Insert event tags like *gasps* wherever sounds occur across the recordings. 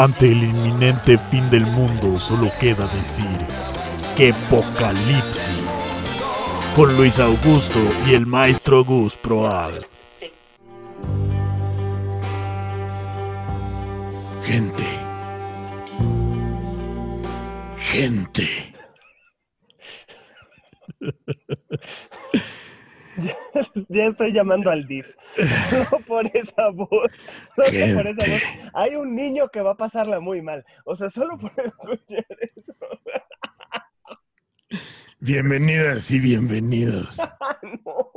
Ante el inminente fin del mundo solo queda decir que apocalipsis. Con Luis Augusto y el maestro Gus Proal. Gente. Gente. *laughs* ya estoy llamando al DIF. No por esa voz. No por esa voz. Hay un niño que va a pasarla muy mal. O sea, solo por *laughs* escuchar eso. Bienvenidas y bienvenidos. *laughs* no.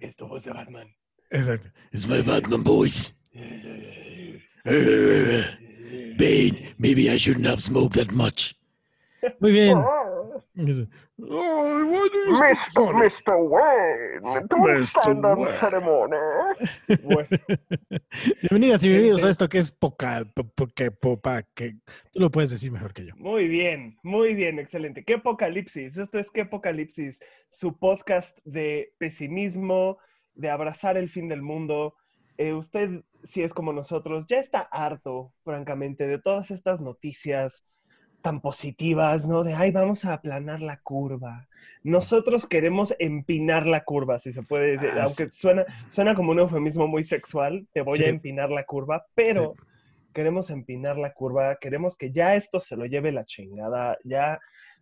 Es tu voz de Batman. Exacto. It's my Batman voice. Bane, maybe I shouldn't have smoked that much. Muy bien. Mr. Mr. Wayne, don't stand on ceremony. Bienvenidas y bienvenidos a esto que es poca, poca, popa, que tú lo puedes decir mejor que yo. Muy bien, muy bien, excelente. ¿Qué apocalipsis? Esto es ¿Qué apocalipsis? Su podcast de pesimismo, de abrazar el fin del mundo. Eh, usted, si es como nosotros, ya está harto, francamente, de todas estas noticias tan positivas, ¿no? De, ay, vamos a aplanar la curva. Nosotros queremos empinar la curva, si se puede decir, Ah, aunque suena, suena como un eufemismo muy sexual, te voy Sí. a empinar la curva, pero queremos empinar la curva, queremos que ya esto se lo lleve la chingada, ya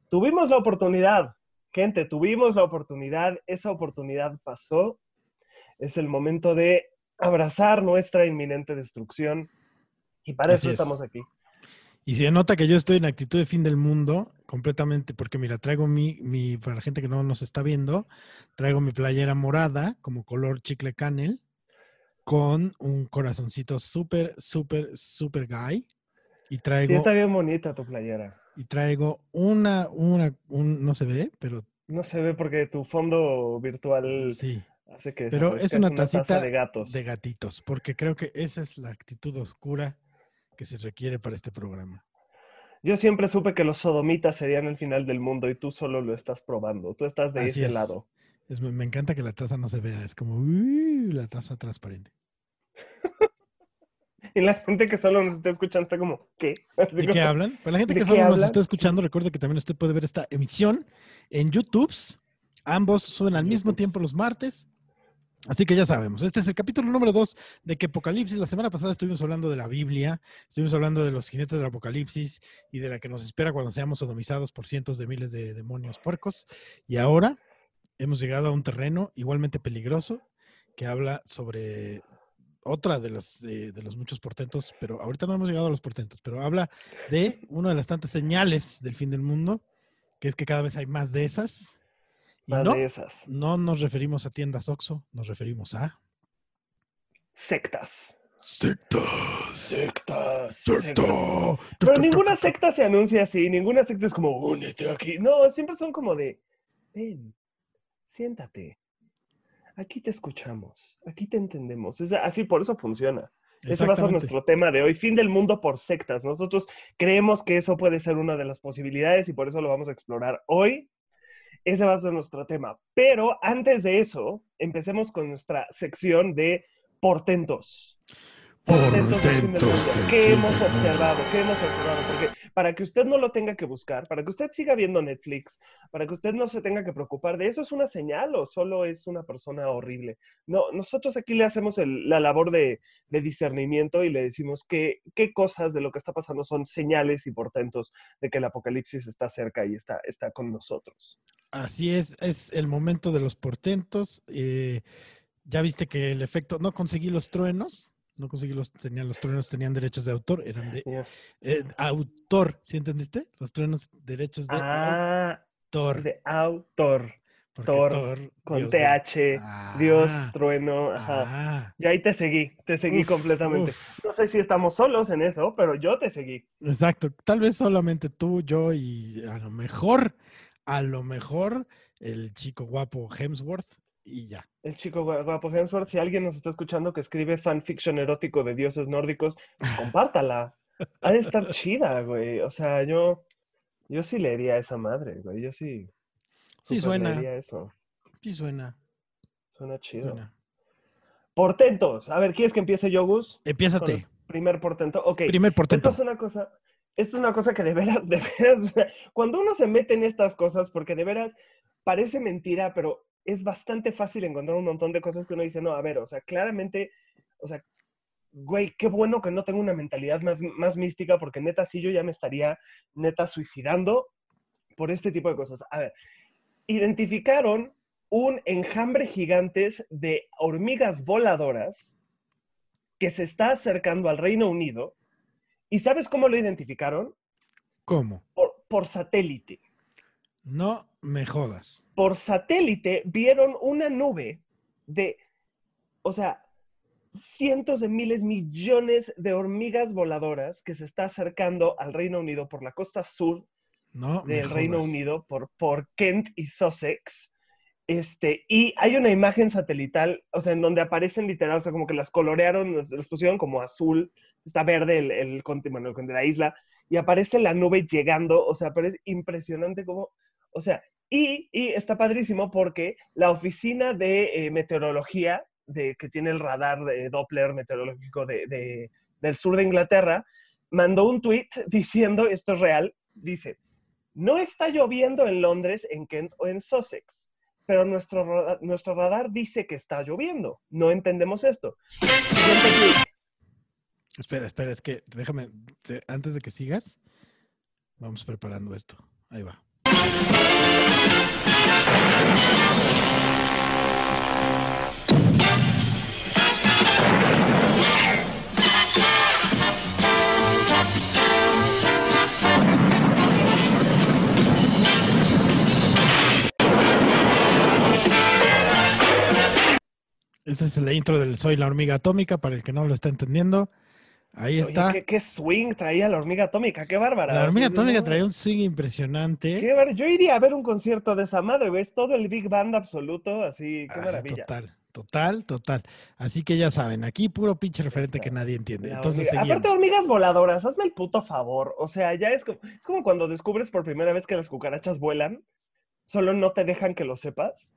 tuvimos la oportunidad, gente, tuvimos la oportunidad, esa oportunidad pasó, es el momento de abrazar nuestra inminente destrucción y para Así eso es. estamos aquí. Y se nota que yo estoy en actitud de fin del mundo completamente, porque mira, traigo mi, mi, para la gente que no nos está viendo, traigo mi playera morada como color chicle canel con un corazoncito súper, súper, súper guy. Y Sí, traigo, está bien bonita tu playera. y traigo una, una, un, no se ve, pero No se ve porque tu fondo virtual sí, hace que Pero es una taza tacita de gatos. de gatitos, porque creo que esa es la actitud oscura que se requiere para este programa. Yo siempre supe que los sodomitas serían el final del mundo y tú solo lo estás probando. Tú estás de Así ese es. lado. Es- me encanta que la taza no se vea, es como la taza transparente. *laughs* Y la gente que solo nos está escuchando está como, ¿qué? Así ¿De qué hablan? Para la gente ¿de que solo nos está escuchando, recuerde que también usted puede ver esta emisión en YouTube. Ambos suben al mismo tiempo los martes. Así que ya sabemos, este es el capítulo número 2 de que Apocalipsis. La semana pasada estuvimos hablando de la Biblia, estuvimos hablando de los jinetes del Apocalipsis y de la que nos espera cuando seamos sodomizados por cientos de miles de demonios puercos. Y ahora hemos llegado a un terreno igualmente peligroso que habla sobre otra de eh, de los muchos portentos, pero ahorita no hemos llegado a los portentos, pero habla de una de las tantas señales del fin del mundo, que es que cada vez hay más de esas. Y no, de esas. no nos referimos a tiendas Oxxo, nos referimos a Sectas. sectas. Sectas. Secta. sectas. Pero ninguna secta se anuncia así, ninguna secta es como, únete aquí. No, siempre son como de, ven, siéntate. Aquí te escuchamos, aquí te entendemos. Es así, por eso funciona. Ese va a ser nuestro tema de hoy, fin del mundo por sectas. Nosotros creemos que eso puede ser una de las posibilidades y por eso lo vamos a explorar hoy. Ese va a ser nuestro tema. Pero antes de eso, empecemos con nuestra sección de portentos. Portentos del fin del Portentos mundo. ¿Qué hemos observado? ¿Qué hemos observado? Porque para que usted no lo tenga que buscar, para que usted siga viendo Netflix, para que usted no se tenga que preocupar de eso, ¿es una señal o solo es una persona horrible? No, nosotros aquí le hacemos la labor de, discernimiento y le decimos qué cosas de lo que está pasando son señales y portentos de que el apocalipsis está cerca y está, está con nosotros. Así es, es el momento de los portentos. eh, ya viste que el efecto, no conseguí los truenos, no conseguí los, tenían, los truenos tenían derechos de autor, eran de eh, autor, ¿sí entendiste? Los truenos, derechos de Ah, autor. de autor, Thor, con dios TH, Dios, Ah, trueno, ajá. ah, Y ahí te seguí, te seguí uf, completamente. uf. No sé si estamos solos en eso, pero yo te seguí. Exacto, tal vez solamente tú, yo y a lo mejor, a lo mejor el chico guapo Hemsworth y ya. El chico gua- guapo Hemsworth, si alguien nos está escuchando que escribe fanfiction erótico de dioses nórdicos, *laughs* compártala. Ha de estar chida, güey. O sea, yo, yo sí leería a esa madre, güey. Yo sí. Sí suena, leería eso. sí suena, Suena chido. suena. Portentos. A ver, ¿quieres que empiece yo, Gus? Empiézate. Primer portento. Ok. Primer portento. Esto es una cosa, esto es una cosa que de veras, de veras, cuando uno se mete en estas cosas, porque de veras parece mentira, pero es bastante fácil encontrar un montón de cosas que uno dice, no, a ver, o sea, claramente, o sea, güey, qué bueno que no tengo una mentalidad más, más mística, porque neta, sí, yo ya me estaría neta suicidando por este tipo de cosas. A ver, identificaron un enjambre gigantes de hormigas voladoras que se está acercando al Reino Unido. ¿Y sabes cómo lo identificaron? ¿Cómo? Por, por satélite. No me jodas. Por satélite vieron una nube de, o sea, cientos de miles, millones de hormigas voladoras que se está acercando al Reino Unido por la costa sur No del Reino. Unido, por, por Kent y Sussex. Este, y hay una imagen satelital, o sea, en donde aparecen literal, o sea, como que las colorearon, las, pusieron como azul, está verde el, el, bueno, el de la isla, y aparece la nube llegando, o sea, pero es impresionante como, o sea, y, está padrísimo porque la oficina de eh, meteorología, que tiene el radar de Doppler meteorológico de, de- del sur de Inglaterra, mandó un tweet *laughs* diciendo, esto es real, dice, no está lloviendo en Londres, en Kent o en Sussex pero nuestro, nuestro radar dice que está lloviendo. No entendemos esto. Espera, espera, es que déjame, te- antes de que sigas, vamos preparando esto. Ahí va. Ese es el intro del Soy la hormiga atómica, para el que no lo está entendiendo. Ahí Oye, está. ¿qué, qué swing traía la hormiga atómica, qué bárbara. La hormiga atómica traía un swing impresionante. qué bar- Yo iría a ver un concierto de esa madre, güey. Es todo el Big Band absoluto, así, qué Ah, maravilla. total, total, total. Así que ya saben, aquí puro pinche referente que nadie entiende. La Entonces Aparte, hormigas voladoras, hazme el puto favor. O sea, ya es como, es como cuando descubres por primera vez que las cucarachas vuelan, solo no te dejan que lo sepas.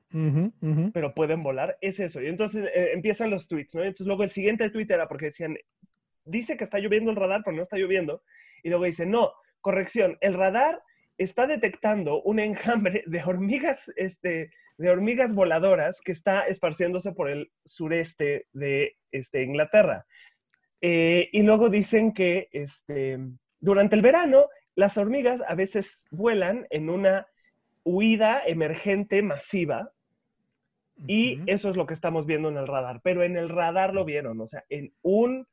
Pero pueden volar, es eso. Y entonces eh, empiezan los tweets, ¿no? Entonces luego el siguiente tweet era porque decían, dice que está lloviendo el radar, pero no está lloviendo. Y luego dice, no, corrección, el radar está detectando un enjambre de hormigas, este, de hormigas voladoras que está esparciéndose por el sureste de este, Inglaterra. Eh, y luego dicen que este, durante el verano las hormigas a veces vuelan en una huida emergente masiva y eso es lo que estamos viendo en el radar. Pero en el radar lo vieron, o sea, en un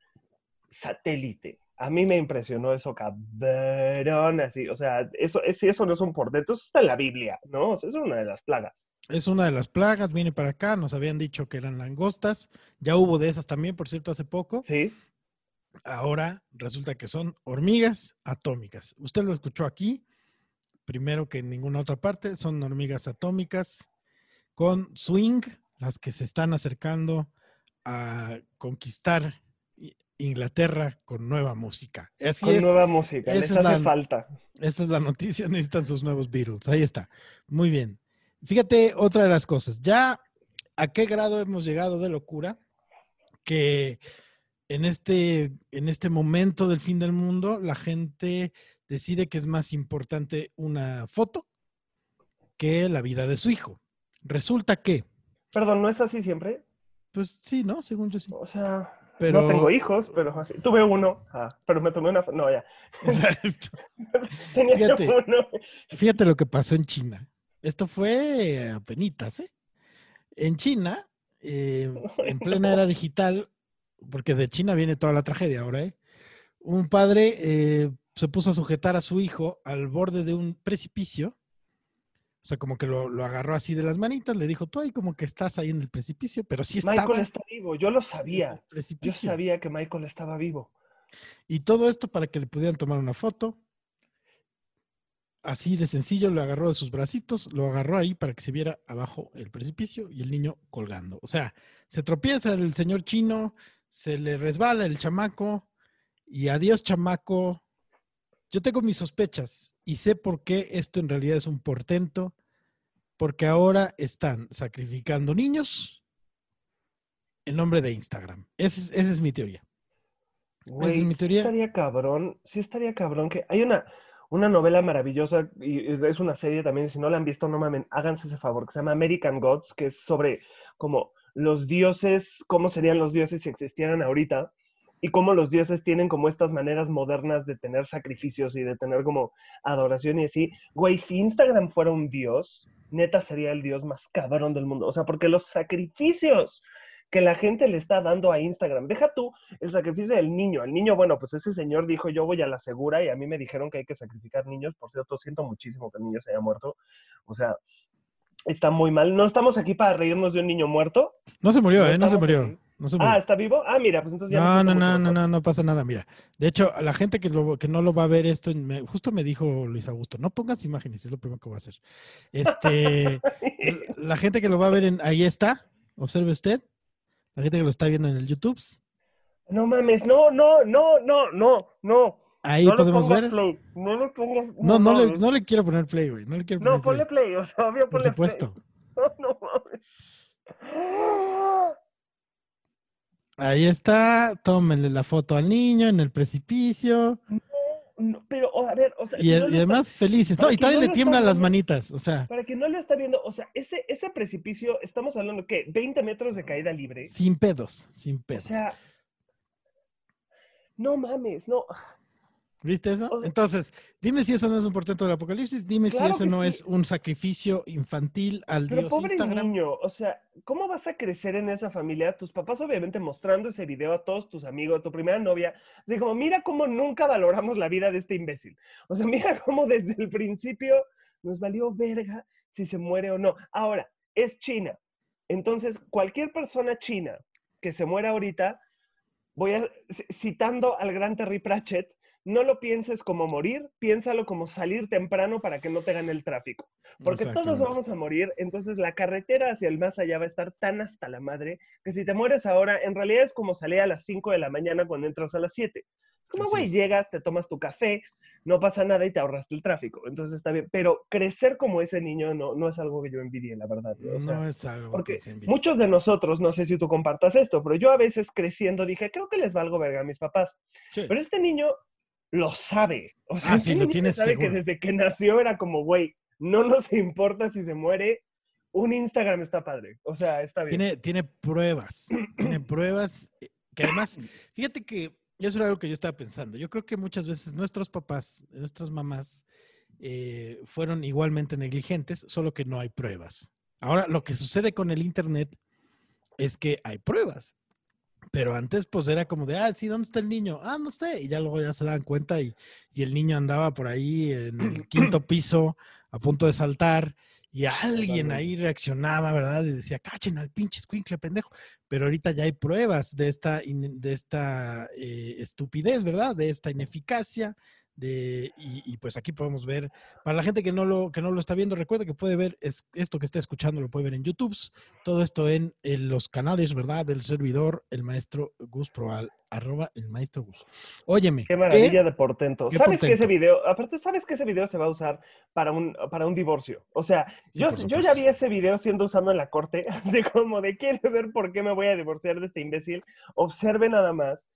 satélite. A mí me impresionó eso, cabrón, así. O sea, eso, es, si eso no es un portento, eso está en la Biblia, ¿no? O sea, eso es una de las plagas. Es una de las plagas, viene para acá, nos habían dicho que eran langostas, ya hubo de esas también, por cierto, hace poco. ¿Sí? Ahora resulta que son hormigas atómicas. Usted lo escuchó aquí, primero que en ninguna otra parte, son hormigas atómicas con swing, las que se están acercando a conquistar Inglaterra con nueva música. Así Con es, nueva música, esa les hace la- falta. esta es la noticia, *laughs* necesitan sus nuevos Beatles. Ahí está. Muy bien. Fíjate, otra de las cosas. Ya a qué grado hemos llegado de locura que en este, en este momento del fin del mundo la gente decide que es más importante una foto que la vida de su hijo. Resulta que, Perdón, ¿no es así siempre? pues sí, ¿no? Según yo sí. O sea, Pero- no tengo hijos, pero así. Tuve uno, ah, pero me tomé una... No, ya. *laughs* *laughs* Tenía Fíjate. uno. Fíjate lo que pasó en China. Esto fue apenitas, ¿eh? En China, eh, en plena era digital, porque de China viene toda la tragedia ahora, ¿eh? Un padre eh, se puso a sujetar a su hijo al borde de un precipicio. O sea, como que lo, lo agarró así de las manitas, le dijo, tú ahí como que estás ahí en el precipicio, pero sí estaba Michael está vivo, yo lo sabía. Yo sabía que Michael estaba vivo. Y todo esto para que le pudieran tomar una foto. Así de sencillo, lo agarró de sus bracitos, lo agarró ahí para que se viera abajo el precipicio y el niño colgando. O sea, se tropieza el señor chino, se le resbala el chamaco y adiós chamaco. Yo tengo mis sospechas y sé por qué esto en realidad es un portento, porque ahora están sacrificando niños el nombre de Instagram. Esa es, esa es mi teoría. Güey, es mi sí teoría. estaría cabrón, sí estaría cabrón que hay una, una novela maravillosa y es es una serie también, si no la han visto, no mamen, háganse ese favor, que se llama American Gods, que es sobre como los dioses, cómo serían los dioses si existieran ahorita y cómo los dioses tienen como estas maneras modernas de tener sacrificios y de tener como adoración y así. Güey, si Instagram fuera un dios, neta sería el dios más cabrón del mundo. O sea, porque los sacrificios que la gente le está dando a Instagram, deja tú el sacrificio del niño. El niño, bueno, pues ese señor dijo, yo voy a la segura y a mí me dijeron que hay que sacrificar niños. Por cierto, siento muchísimo que el niño se haya muerto. O sea, está muy mal. No estamos aquí para reírnos de un niño muerto. No se murió, No ¿eh? No se murió. No se. Ah, ¿está vivo? Ah, mira, pues entonces ya No, no, no, no, no, no pasa nada, mira. De hecho, a la gente que, lo, que no lo va a ver esto, me- justo me dijo Luis Augusto, no pongas imágenes, es lo primero que voy a hacer. Este, *laughs* la gente que lo va a ver en, ahí está, observe usted, la gente que lo está viendo en el YouTube, No mames, no, no, no, no, no, no. ahí no le podemos ver. play. No le pongas. No, no le, mames. no le quiero poner play, güey, no le quiero poner No, ponle play. play, o sea, obvio Por ponle supuesto. play. *laughs* No, no mames. Ahí está, tómenle la foto al niño en el precipicio No, pero, o- a ver, o sea, y, no y lo está- además felices. No, y que todavía no le tiemblan las manitas, o sea, para quien no lo está viendo, o sea, ese, ese precipicio, estamos hablando, ¿qué? 20 metros de caída libre. sin pedos, sin O pedos. sea, no mames, no. ¿Viste eso? O sea- Entonces, dime si eso no es un portento del apocalipsis, dime Claro si eso no sí. es un sacrificio infantil al Pero dios pobre Instagram. niño, o sea, ¿cómo vas a crecer en esa familia? Tus papás obviamente mostrando ese video a todos tus amigos, a tu primera novia, así como, mira cómo nunca valoramos la vida de este imbécil. O sea, *laughs* mira cómo desde el principio nos valió verga si se muere o no. Ahora, es China. Entonces, cualquier persona china que se muera ahorita, voy a, citando al gran Terry Pratchett, no lo pienses como morir, piénsalo como salir temprano para que no te gane el tráfico. Porque todos vamos a morir, entonces la carretera hacia el más allá va a estar tan hasta la madre que si te mueres ahora, en realidad es como salir a las 5 de la mañana cuando entras a las 7. Es como, güey, llegas, te tomas tu café, no pasa nada y te ahorraste el tráfico. Entonces está bien. Pero crecer como ese niño no, no es algo que yo envidie, la verdad. O sea, no es algo porque que se envidie. muchos de nosotros, no sé si tú compartas esto, pero yo a veces creciendo dije, creo que les valgo verga a mis papás. Sí. Pero este niño lo sabe. O sea, Ah, sí, lo sabe seguro. que desde que nació era como, güey, no nos *laughs* importa si se muere, un Instagram está padre. O sea, está bien. Tiene, tiene pruebas, *clears throat* tiene pruebas eh, que además, fíjate que eso era algo que yo estaba pensando. Yo creo que muchas veces nuestros papás, nuestras mamás, eh, fueron igualmente negligentes, solo que no hay pruebas. Ahora, lo que sucede con el Internet es que hay pruebas. Pero antes, pues era como de, ah, sí, ¿dónde está el niño? Ah, no sé. Y ya luego ya se daban cuenta y, y el niño andaba por ahí en el *clears throat* quinto piso a punto de saltar y alguien ahí reaccionaba, ¿verdad? Y decía, cachen al pinche escuincle pendejo. Pero ahorita ya hay pruebas de esta, de esta eh, estupidez, ¿verdad? De esta ineficacia. De, y, y, pues aquí podemos ver, para la gente que no lo, que no lo está viendo, recuerda que puede ver es, esto que está escuchando, lo puede ver en YouTube, todo esto en, en los canales, ¿verdad? Del servidor, el maestro Gus Proal, arroba el maestro Gus. Óyeme, Qué maravilla de portento. ¿Sabes que ese video, aparte, sabes que ese video se va a usar para un, para un divorcio? O sea, Sí, yo, yo ya vi ese video siendo usado en la corte, *laughs* así como de quiere ver por qué me voy a divorciar de este imbécil. Observe nada más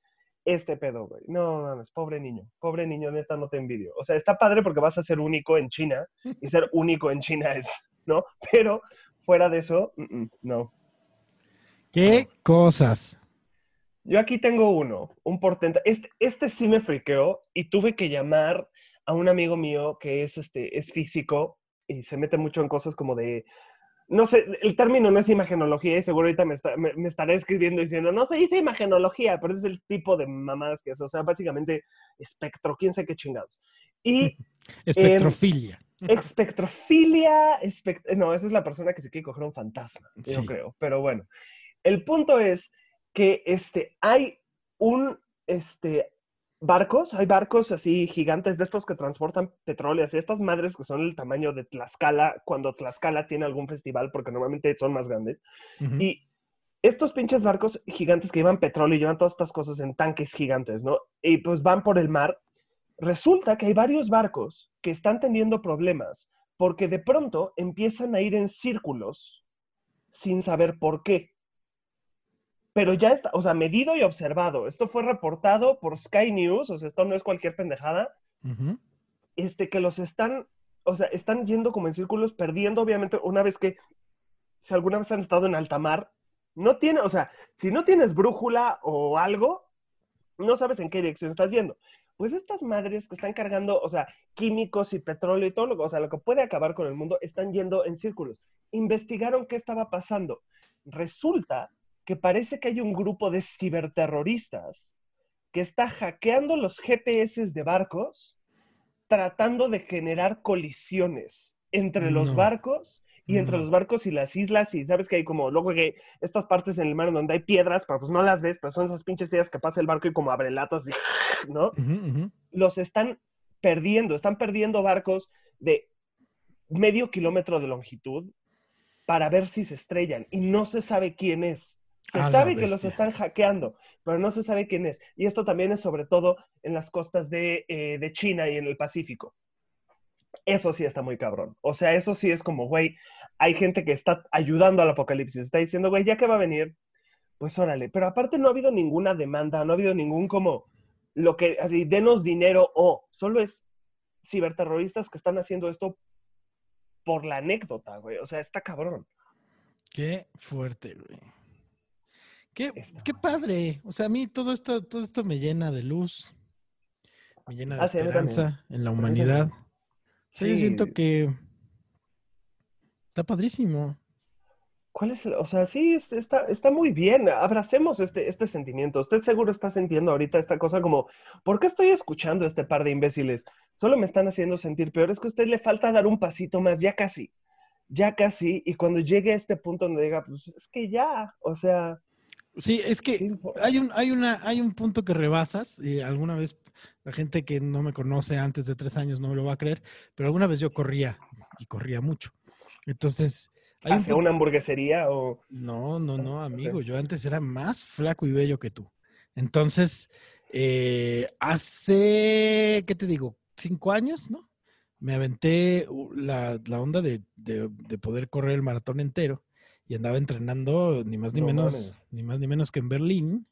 este pedo, güey. No mames, pobre niño, pobre niño, neta, no te envidio. O sea, está padre porque vas a ser único en China y ser *laughs* único en China es, ¿no? Pero fuera de eso, no. ¿qué cosas? Yo aquí tengo uno, un portento. Este, este sí me friqueó y tuve que llamar a un amigo mío que es, este, es físico y se mete mucho en cosas como de, no sé, el término no es imagenología y seguro ahorita me, está- me, me estará escribiendo diciendo, no se dice imagenología, pero es el tipo de mamadas que es, o sea, básicamente espectro, quién sabe qué chingados. Y *laughs* Espectrofilia. Espectrofilia, espect- no, esa es la persona que se quiere coger un fantasma, yo creo. Pero bueno, el punto es que este, hay un, este, barcos, hay barcos así gigantes de estos que transportan petróleo, así estas madres que son el tamaño de Tlaxcala, cuando Tlaxcala tiene algún festival, porque normalmente son más grandes. Y estos pinches barcos gigantes que llevan petróleo y llevan todas estas cosas en tanques gigantes, ¿no? Y pues van por el mar. Resulta que hay varios barcos que están teniendo problemas porque de pronto empiezan a ir en círculos sin saber por qué. Pero ya está, o sea, medido y observado. Esto fue reportado por Sky News, o sea, esto no es cualquier pendejada. Este, que los están, o sea, están yendo como en círculos, perdiendo, obviamente, una vez que, si alguna vez han estado en alta mar, no tiene, o sea, si no tienes brújula o algo, no sabes en qué dirección estás yendo. Pues estas madres que están cargando, o sea, químicos y petróleo y todo lo, o sea, lo que puede acabar con el mundo, están yendo en círculos. Investigaron qué estaba pasando. Resulta que parece que hay un grupo de ciberterroristas que está hackeando los GPS de barcos, tratando de generar colisiones entre los No. barcos y entre No. los barcos y las islas. Y sabes que hay como, luego que estas partes en el mar donde hay piedras, pero pues no las ves, pero son esas pinches piedras que pasa el barco y como abre latas, y, ¿no? Ujú, ujú. los están perdiendo, están perdiendo barcos de medio kilómetro de longitud para ver si se estrellan y no se sabe quién es. Se sabe que los están hackeando, pero no se sabe quién es. Y esto también es sobre todo en las costas de, eh, de China y en el Pacífico. Eso sí está muy cabrón. O sea, eso sí es como, güey, hay gente que está ayudando al apocalipsis. Está diciendo, güey, ya que va a venir, pues órale. Pero aparte no ha habido ninguna demanda, no ha habido ningún como, lo que, así, denos dinero o, solo es ciberterroristas que están haciendo esto por la anécdota, güey. O sea, está cabrón. Qué fuerte, güey. Qué, qué padre. O sea, a mí todo esto, todo esto me llena de luz, me llena de Ah, sí, esperanza en la humanidad. sea, yo siento Sí. que está padrísimo. ¿Cuál es? el- O sea, sí, es- está, está muy bien. Abracemos este, este sentimiento. Usted seguro está sintiendo ahorita esta cosa como, ¿por qué estoy escuchando a este par de imbéciles? Solo me están haciendo sentir peor. Es que a usted le falta dar un pasito más, ya casi. Ya casi. Y cuando llegue a este punto donde diga, pues es que ya, o sea, Sí, es ¿qué que hay un, hay una, hay un punto que rebasas, y alguna vez la gente que no me conoce antes de tres años no me lo va a creer, pero alguna vez yo corría y corría mucho. Entonces, hay hacia una hamburguesería o... No, no, no, amigo. Yo antes era más flaco y bello que tú. Entonces, eh, hace, ¿qué te digo? Cinco años, ¿no? Me aventé la, la onda de, de- de poder correr el maratón entero y andaba entrenando ni más ni No menos, mames. ni más ni menos que en Berlín,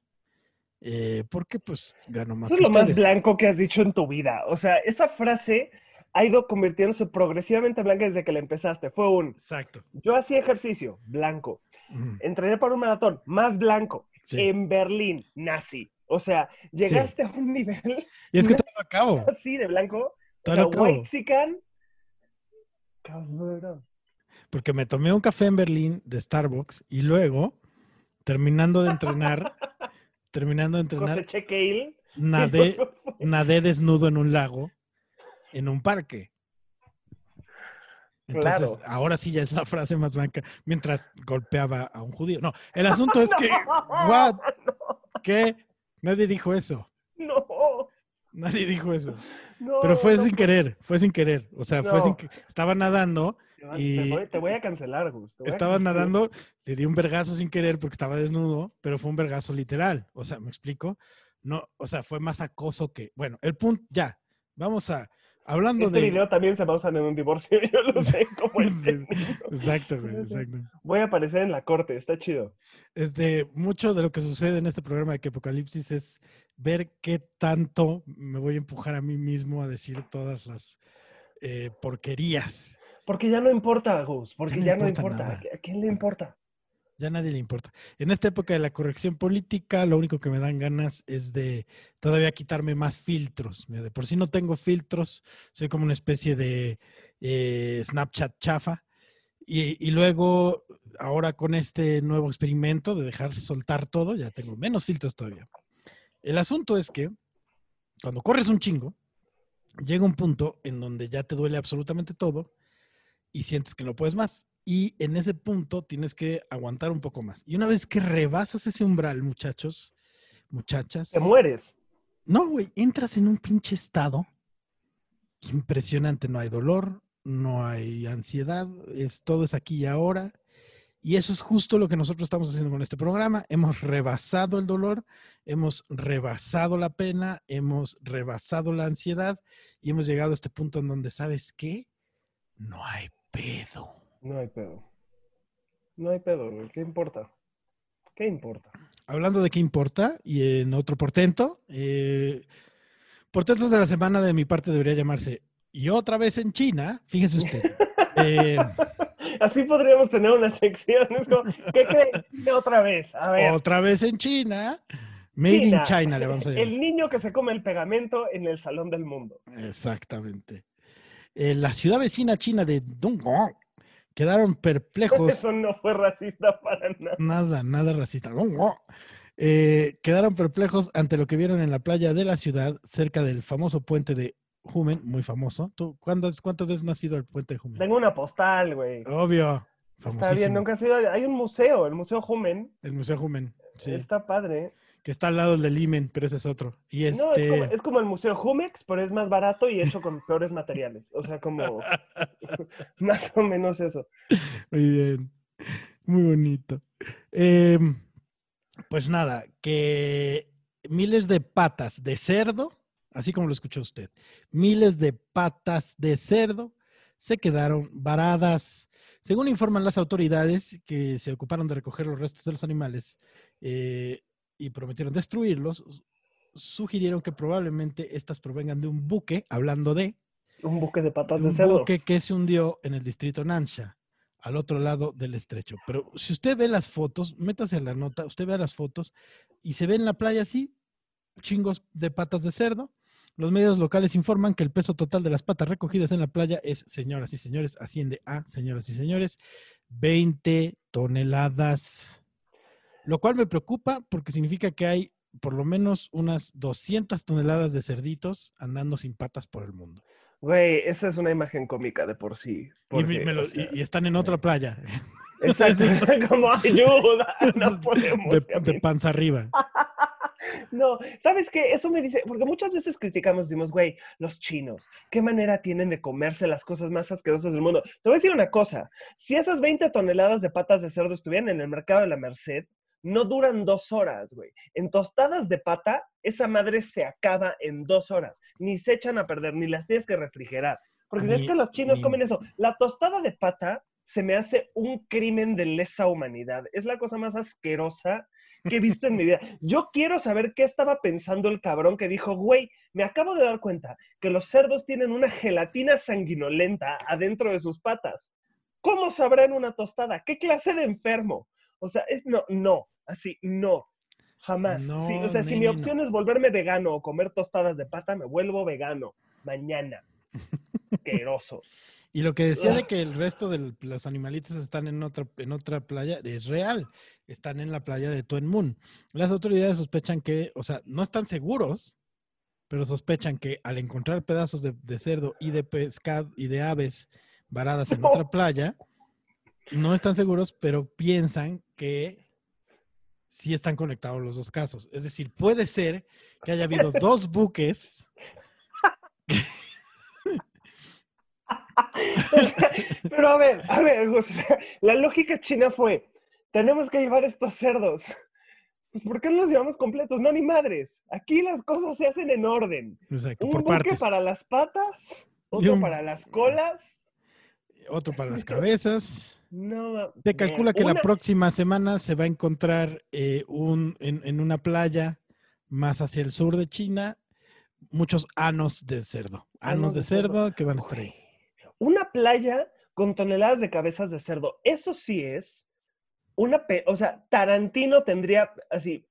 eh, porque pues gano más Eso es que lo más blanco que has dicho en tu vida. O sea, esa frase ha ido convirtiéndose progresivamente blanca desde que la empezaste. Fue un, Exacto. yo hacía ejercicio, blanco. Ujú, Entrené para un maratón, más blanco. Sí. En Berlín, nazi. O sea, llegaste a un nivel Y es que *laughs* todo lo acabo. así de blanco. O Todo sea, lo acabo. Waxican. Cabrón. Porque me tomé un café en Berlín de Starbucks y luego, terminando de entrenar, *laughs* terminando de entrenar, nadé, *laughs* nadé desnudo en un lago, en un parque. Entonces, Claro. ahora sí ya es la frase más blanca, mientras golpeaba a un judío. No, el asunto es *laughs* que, what, ¿qué? Nadie dijo eso, No, nadie dijo eso. no. Pero fue sin querer, fue sin querer. O sea, fue sin que, estaba nadando y- te voy, te voy a cancelar, Gus. Estaba cancelar. nadando, le di un vergazo sin querer porque estaba desnudo, pero fue un vergazo literal. O sea, ¿me explico? No, o sea, fue más acoso que. Bueno, el punto, ya. Vamos a. Hablando Este de. video también se va a usar en un divorcio, *laughs* yo lo *laughs* sé cómo es. Exacto, güey, exacto. Voy a aparecer en la corte, está chido. Este, mucho de lo que sucede en este programa de que Apocalipsis es ver qué tanto me voy a empujar a mí mismo a decir todas las eh, porquerías. Porque ya no importa, Gus, porque ya no importa. ¿A qui- ¿A quién le importa? Ya a nadie le importa. En esta época de la corrección política, lo único que me dan ganas es de todavía quitarme más filtros. De por sí no tengo filtros, soy como una especie de eh, Snapchat chafa. Y, y luego, ahora con este nuevo experimento de dejar soltar todo, ya tengo menos filtros todavía. El asunto es que cuando corres un chingo, llega un punto en donde ya te duele absolutamente todo y sientes que no puedes más. Y en ese punto tienes que aguantar un poco más. Y una vez que rebasas ese umbral, muchachos, muchachas. Te mueres. No, güey, entras en un pinche estado impresionante. No hay dolor, no hay ansiedad, es, todo es aquí y ahora. Y eso es justo lo que nosotros estamos haciendo con este programa. Hemos rebasado el dolor, hemos rebasado la pena, hemos rebasado la ansiedad y hemos llegado a este punto en donde, ¿sabes qué? No hay pedo. No hay pedo. No hay pedo, güey. ¿Qué importa? ¿Qué importa? Hablando de qué importa, y en otro portento, eh, portentos de la semana de mi parte debería llamarse Y otra vez en China, fíjese usted. *laughs* eh, Así podríamos tener una sección. Es como, ¿qué creen? Otra vez. A ver. otra vez en China, Made in China. China le vamos a llamar. El niño que se come el pegamento en el salón del mundo. Exactamente. Eh, la ciudad vecina china de Dongguan quedaron perplejos. *laughs* Eso no fue racista para nada. Nada, nada racista. Eh, quedaron perplejos ante lo que vieron en la playa de la ciudad, cerca del famoso puente de Jumen, muy famoso. ¿Tú cuántas, cuántas veces no has ido al puente de Jumen? Tengo una postal, güey. Obvio. Está bien, nunca has ido. Hay un museo, el Museo Jumen. El Museo Jumen, sí. Está padre. Que está al lado del Imen, pero ese es otro. Y este... No, es como, es como el Museo Jumex, pero es más barato y hecho con peores materiales. O sea, como *laughs* *laughs* más o menos eso. Muy bien. Muy bonito. Em, pues nada, que miles de patas de cerdo, así como lo escuchó usted, miles de patas de cerdo se quedaron varadas. Según informan las autoridades que se ocuparon de recoger los restos de los animales eh, y prometieron destruirlos, sugirieron que probablemente estas provengan de un buque, hablando de, Un buque de patas de de un cerdo. buque que se hundió en el distrito Nansha, al otro lado del estrecho. Pero si usted ve las fotos, métase a la nota, usted ve las fotos y se ve en la playa así, chingos de patas de cerdo. Los medios locales informan que el peso total de las patas recogidas en la playa es, señoras y señores, asciende a, señoras y señores, 20 toneladas. Lo cual me preocupa porque significa que hay por lo menos unas 200 toneladas de cerditos andando sin patas por el mundo. Güey, esa es una imagen cómica de por sí. Y, porque, me lo- o sea, y- y están en otra playa, Exacto, *laughs* *laughs* como ayuda, no podemos. de, de panza arriba. *laughs* No, ¿sabes qué? Eso me dice, porque muchas veces criticamos, decimos, güey, los chinos, ¿qué manera tienen de comerse las cosas más asquerosas del mundo? Te voy a decir una cosa, si esas 20 toneladas de patas de cerdo estuvieran en el mercado de la Merced, no duran dos horas, güey. En tostadas de pata, esa madre se acaba en dos horas. Ni se echan a perder, ni las tienes que refrigerar. Porque si es que los chinos ni- comen eso. La tostada de pata se me hace un crimen de lesa humanidad. Es la cosa más asquerosa que he visto en mi vida. *laughs* Yo quiero saber qué estaba pensando el cabrón que dijo, güey, me acabo de dar cuenta que los cerdos tienen una gelatina sanguinolenta adentro de sus patas. ¿Cómo sabrán una tostada? ¿Qué clase de enfermo? O sea, es no, no, así, no. Jamás. No, Sí, o sea, si mi opción es volverme vegano o comer tostadas de pata, me vuelvo vegano. Mañana. *laughs* Asqueroso. Y lo que decía de Ugh. que el resto de los animalitos están en otra, en otra playa es real. Están en la playa de Tuen Mun. Las autoridades sospechan que, o sea, no están seguros, pero sospechan que al encontrar pedazos de, de cerdo y de pescado y de aves varadas en otra playa, no están seguros, pero piensan que sí están conectados los dos casos. Es decir, puede ser que haya habido dos buques *laughs* Pero a ver, a ver, o sea, la lógica china fue, tenemos que llevar estos cerdos. Pues ¿por qué no los llevamos completos? No, ni madres. Aquí las cosas se hacen en orden. Exacto, Un por buque partes. para las patas, otro un- para las colas. Otro para las cabezas. No, Se calcula que la próxima semana se va a encontrar eh, un, en, en una playa más hacia el sur de China muchos anos de cerdo. Anos, de cerdo. cerdo que van a estar ahí. Una playa con toneladas de cabezas de cerdo. Eso sí es una... pe- o sea, Tarantino tendría así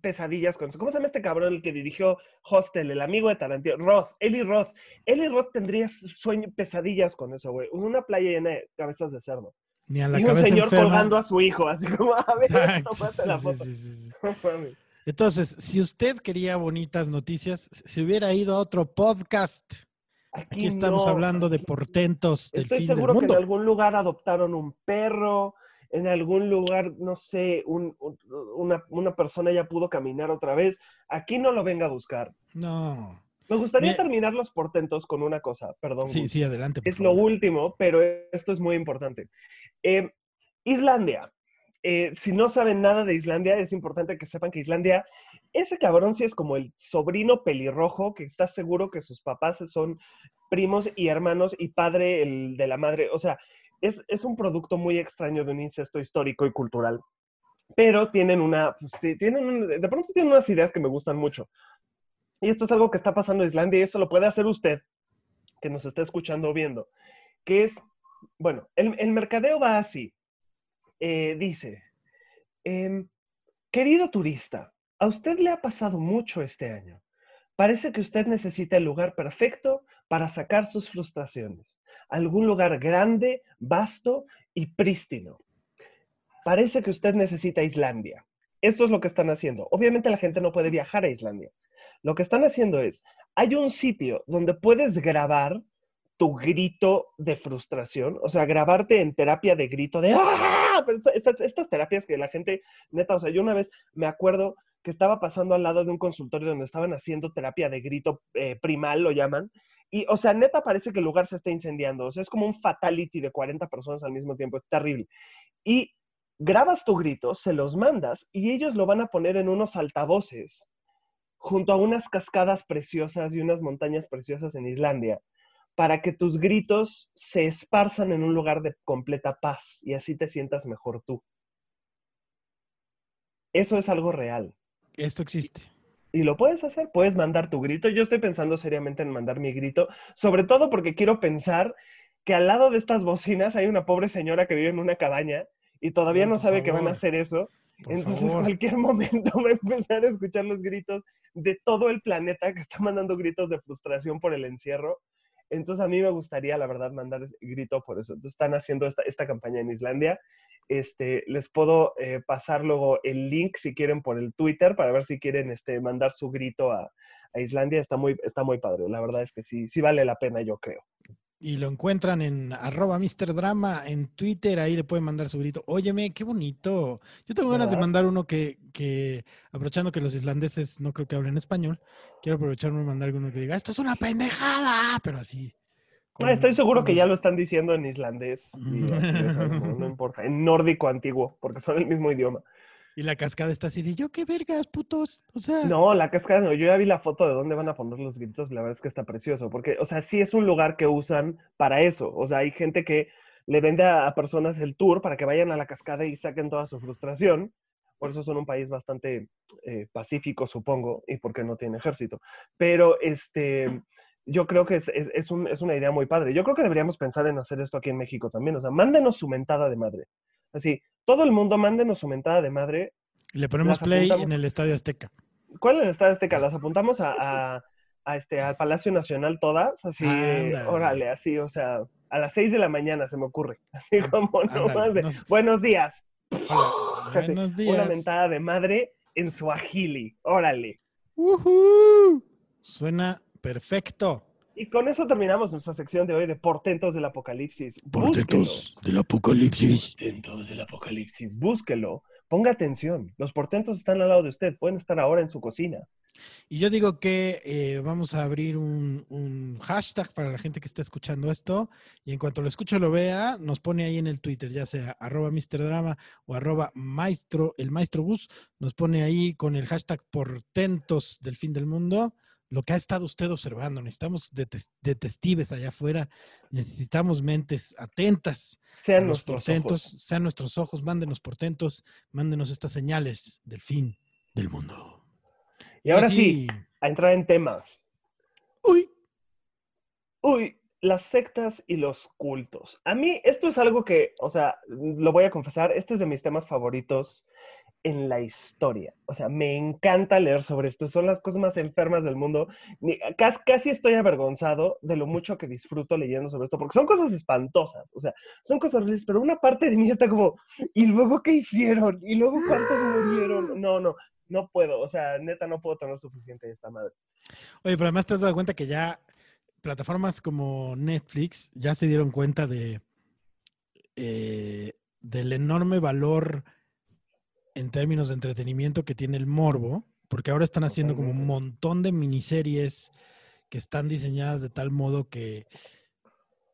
pesadillas con eso. ¿Cómo se llama este cabrón el que dirigió Hostel, el amigo de Tarantino? Roth, Eli Roth. Eli Roth tendría sueño, pesadillas con eso, güey. Una playa llena de cabezas de cerdo. Ni a la y un señor enferma. colgando a su hijo, así como, a ver, tómate la foto. sí, sí, sí. *laughs* No mames. Entonces, si usted quería bonitas noticias, si hubiera ido a otro podcast, aquí estamos no. hablando de portentos del Estoy fin del seguro que en mundo. algún lugar adoptaron un perro, en algún lugar, no sé, un- un- una, una persona ya pudo caminar otra vez. Aquí no lo venga a buscar. No. Me gustaría Me- terminar los portentos con una cosa, perdón. Sí, Gus. sí, adelante. es lo último, pero esto es muy importante. Eh, Islandia. Eh, si no saben nada de Islandia, es importante que sepan que Islandia, ese cabrón sí es como el sobrino pelirrojo que está seguro que sus papás son primos y hermanos y padre el de la madre. O sea, es, es un producto muy extraño de un incesto histórico y cultural. pero tienen una, pues, tienen de pronto tienen unas ideas que me gustan mucho. Y esto es algo que está pasando en Islandia y eso lo puede hacer usted, que nos está escuchando o viendo, que es, bueno, el, el mercadeo va así. Eh, dice, em, querido turista, a usted le ha pasado mucho este año. Parece que usted necesita el lugar perfecto para sacar sus frustraciones. Algún lugar grande, vasto y prístino. Parece que usted necesita Islandia. Esto es lo que están haciendo. Obviamente la gente no puede viajar a Islandia. Lo que están haciendo es, hay un sitio donde puedes grabar tu grito de frustración, o sea, grabarte en terapia de grito de ¡Ah! Pero estas, estas terapias que la gente, neta, o sea, yo una vez me acuerdo que estaba pasando al lado de un consultorio donde estaban haciendo terapia de grito eh, primal, lo llaman, y, o sea, neta parece que el lugar se está incendiando, o sea, es como un fatality de 40 personas al mismo tiempo, es terrible. Y grabas tu grito, se los mandas y ellos lo van a poner en unos altavoces junto a unas cascadas preciosas y unas montañas preciosas en Islandia, para que tus gritos se esparzan en un lugar de completa paz y así te sientas mejor tú. Eso es algo real. Esto existe. Y lo puedes hacer, puedes mandar tu grito. Yo estoy pensando seriamente en mandar mi grito, sobre todo porque quiero pensar que al lado de estas bocinas hay una pobre señora que vive en una cabaña y todavía no sabe que van a hacer eso. Por Entonces, favor. cualquier *laughs* momento va a empezar a escuchar los gritos de todo el planeta que está mandando gritos de frustración por el encierro. Entonces, a mí me gustaría, la verdad, mandar grito por eso. Entonces, están haciendo esta, esta campaña en Islandia. Este, les puedo eh, pasar luego el link, si quieren, por el Twitter, para ver si quieren este, mandar su grito a, a Islandia. Está muy, está muy padre. La verdad es que sí, sí vale la pena, yo creo. Y lo encuentran en arroba Mr. Drama en Twitter, ahí le pueden mandar su grito. Óyeme, qué bonito. Yo tengo ganas de mandar uno que, que, aprovechando que los islandeses no creo que hablen español, quiero aprovecharme y mandar uno que diga, esto es una pendejada, pero así. Con- estoy seguro que los- ya lo están diciendo en islandés. y así, o sea, *laughs* no, no importa. En nórdico antiguo, porque son el mismo idioma. Y la cascada está así de, yo qué vergas, putos. O sea, No, la cascada no. Yo ya vi la foto de dónde van a poner los gritos. La verdad es que está precioso. Porque, o sea, sí es un lugar que usan para eso. O sea, hay gente que le vende a, a personas el tour para que vayan a la cascada y saquen toda su frustración. Por eso son un país bastante eh, pacífico, supongo, y porque no tiene ejército. Pero este, yo creo que es, es- es un- es una idea muy padre. Yo creo que deberíamos pensar en hacer esto aquí en México también. O sea, mándenos su mentada de madre. Así, todo el mundo mándenos su mentada de madre y le ponemos las play apuntamos. en el Estadio Azteca. ¿Cuál es el Estado Azteca? Las apuntamos a, a- a este, al Palacio Nacional todas, así, órale, así, o sea, a las 6 de la mañana se me ocurre, así como ándale, nomás de, nos- buenos días, Hola, *laughs* Así, buenos una días. mentada de madre en Swahili, órale. Ujú. Suena perfecto. Y con eso terminamos nuestra sección de hoy de Portentos del Apocalipsis. Búsquelos. del apocalipsis. Portentos del Apocalipsis, búsquelo, ponga atención, los portentos están al lado de usted, pueden estar ahora en su cocina. Y yo digo que eh, vamos a abrir un, un hashtag para la gente que está escuchando esto. Y en cuanto lo escuche o lo vea, nos pone ahí en el Twitter, ya sea arroba Mr. Drama o arroba maestro, el maestro bus, nos pone ahí con el hashtag portentos del fin del mundo. Lo que ha estado usted observando, necesitamos detectives allá afuera, necesitamos mentes atentas Sean los nuestros portentos, ojos. sean nuestros ojos, mándenos portentos, mándenos estas señales del fin del mundo. Y ahora sí, a entrar en tema. Uy, Uy, las sectas y los cultos. A mí esto es algo que, o sea, lo voy a confesar, este es de mis temas favoritos en la historia. O sea, me encanta leer sobre esto. Son las cosas más enfermas del mundo. Casi, casi estoy avergonzado de lo mucho que disfruto leyendo sobre esto, porque son cosas espantosas. O sea, son cosas horribles, pero una parte de mí está como, ¿y luego qué hicieron? ¿Y luego cuántos murieron? *gasps* No, no, no puedo. O sea, neta, no puedo tener suficiente de esta madre. Oye, pero además te has dado cuenta que ya plataformas como Netflix ya se dieron cuenta de eh, del enorme valor en términos de entretenimiento que tiene el morbo, porque ahora están haciendo como un montón de miniseries que están diseñadas de tal modo que,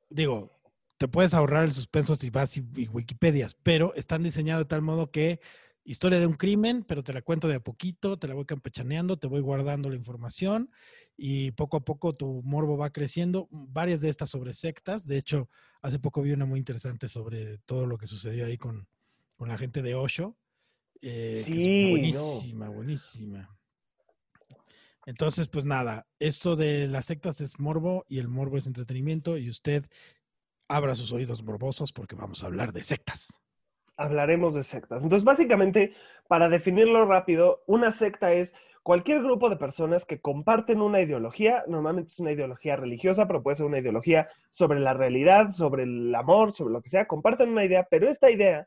digo, te puedes ahorrar el suspenso si vas y, y Wikipedias, pero están diseñadas de tal modo que historia de un crimen, pero te la cuento de a poquito, te la voy campechaneando, te voy guardando la información y poco a poco tu morbo va creciendo. Varias de estas sobre sectas, de hecho, hace poco vi una muy interesante sobre todo lo que sucedió ahí con, con la gente de Osho. Eh, Sí, no. buenísima, buenísima. Entonces, pues nada, esto de las sectas es morbo y el morbo es entretenimiento y usted abra sus oídos morbosos porque vamos a hablar de sectas. hablaremos de sectas. Entonces, básicamente, para definirlo rápido, una secta es cualquier grupo de personas que comparten una ideología, normalmente es una ideología religiosa, pero puede ser una ideología sobre la realidad, sobre el amor, sobre lo que sea, comparten una idea, pero esta idea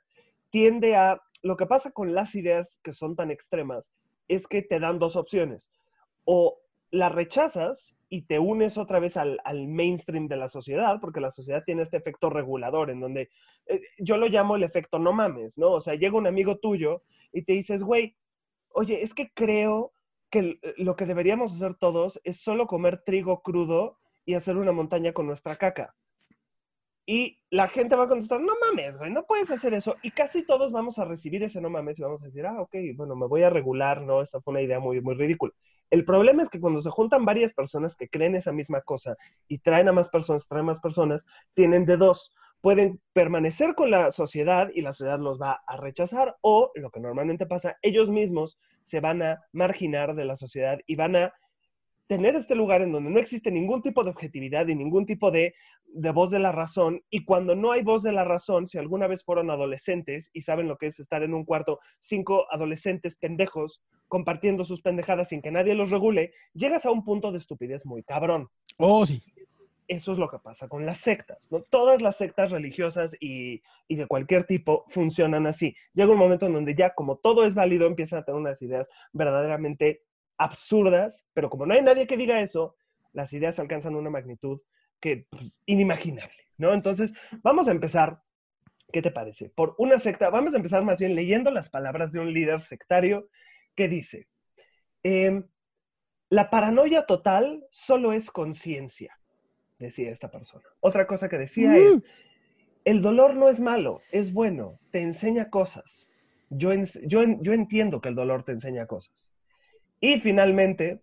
tiende a, lo que pasa con las ideas que son tan extremas, es que te dan dos opciones. O la rechazas y te unes otra vez al, mainstream de la sociedad, porque la sociedad tiene este efecto regulador en donde eh, yo lo llamo el efecto no mames, ¿no? O sea, llega un amigo tuyo y te dices, güey, oye, es que creo que lo que deberíamos hacer todos es solo comer trigo crudo y hacer una montaña con nuestra caca. Y la gente va a contestar, no mames, güey, no puedes hacer eso. Y casi todos vamos a recibir ese no mames y vamos a decir, ah, ok, bueno, me voy a regular, ¿no? Esta fue una idea muy, muy ridícula. El problema es que cuando se juntan varias personas que creen esa misma cosa y traen a más personas, traen más personas, tienen de dos. Pueden permanecer con la sociedad y la sociedad los va a rechazar o, lo que normalmente pasa, ellos mismos se van a marginar de la sociedad y van a tener este lugar en donde no existe ningún tipo de objetividad y ningún tipo de, de voz de la razón. Y cuando no hay voz de la razón, si alguna vez fueron adolescentes y saben lo que es estar en un cuarto, cinco adolescentes pendejos compartiendo sus pendejadas sin que nadie los regule, llegas a un punto de estupidez muy cabrón. Oh, sí. Eso es lo que pasa con las sectas. ¿no? Todas las sectas religiosas y, y de cualquier tipo funcionan así. Llega un momento en donde ya como todo es válido, empiezan a tener unas ideas verdaderamente absurdas, pero como no hay nadie que diga eso, las ideas alcanzan una magnitud que pues, inimaginable, ¿no? Entonces, vamos a empezar, ¿qué te parece? Por una secta, vamos a empezar más bien leyendo las palabras de un líder sectario que dice, em, la paranoia total solo es conciencia, decía esta persona. Otra cosa que decía Uh. es, el dolor no es malo, es bueno, te enseña cosas. Yo, yo, yo entiendo que el dolor te enseña cosas. Y finalmente,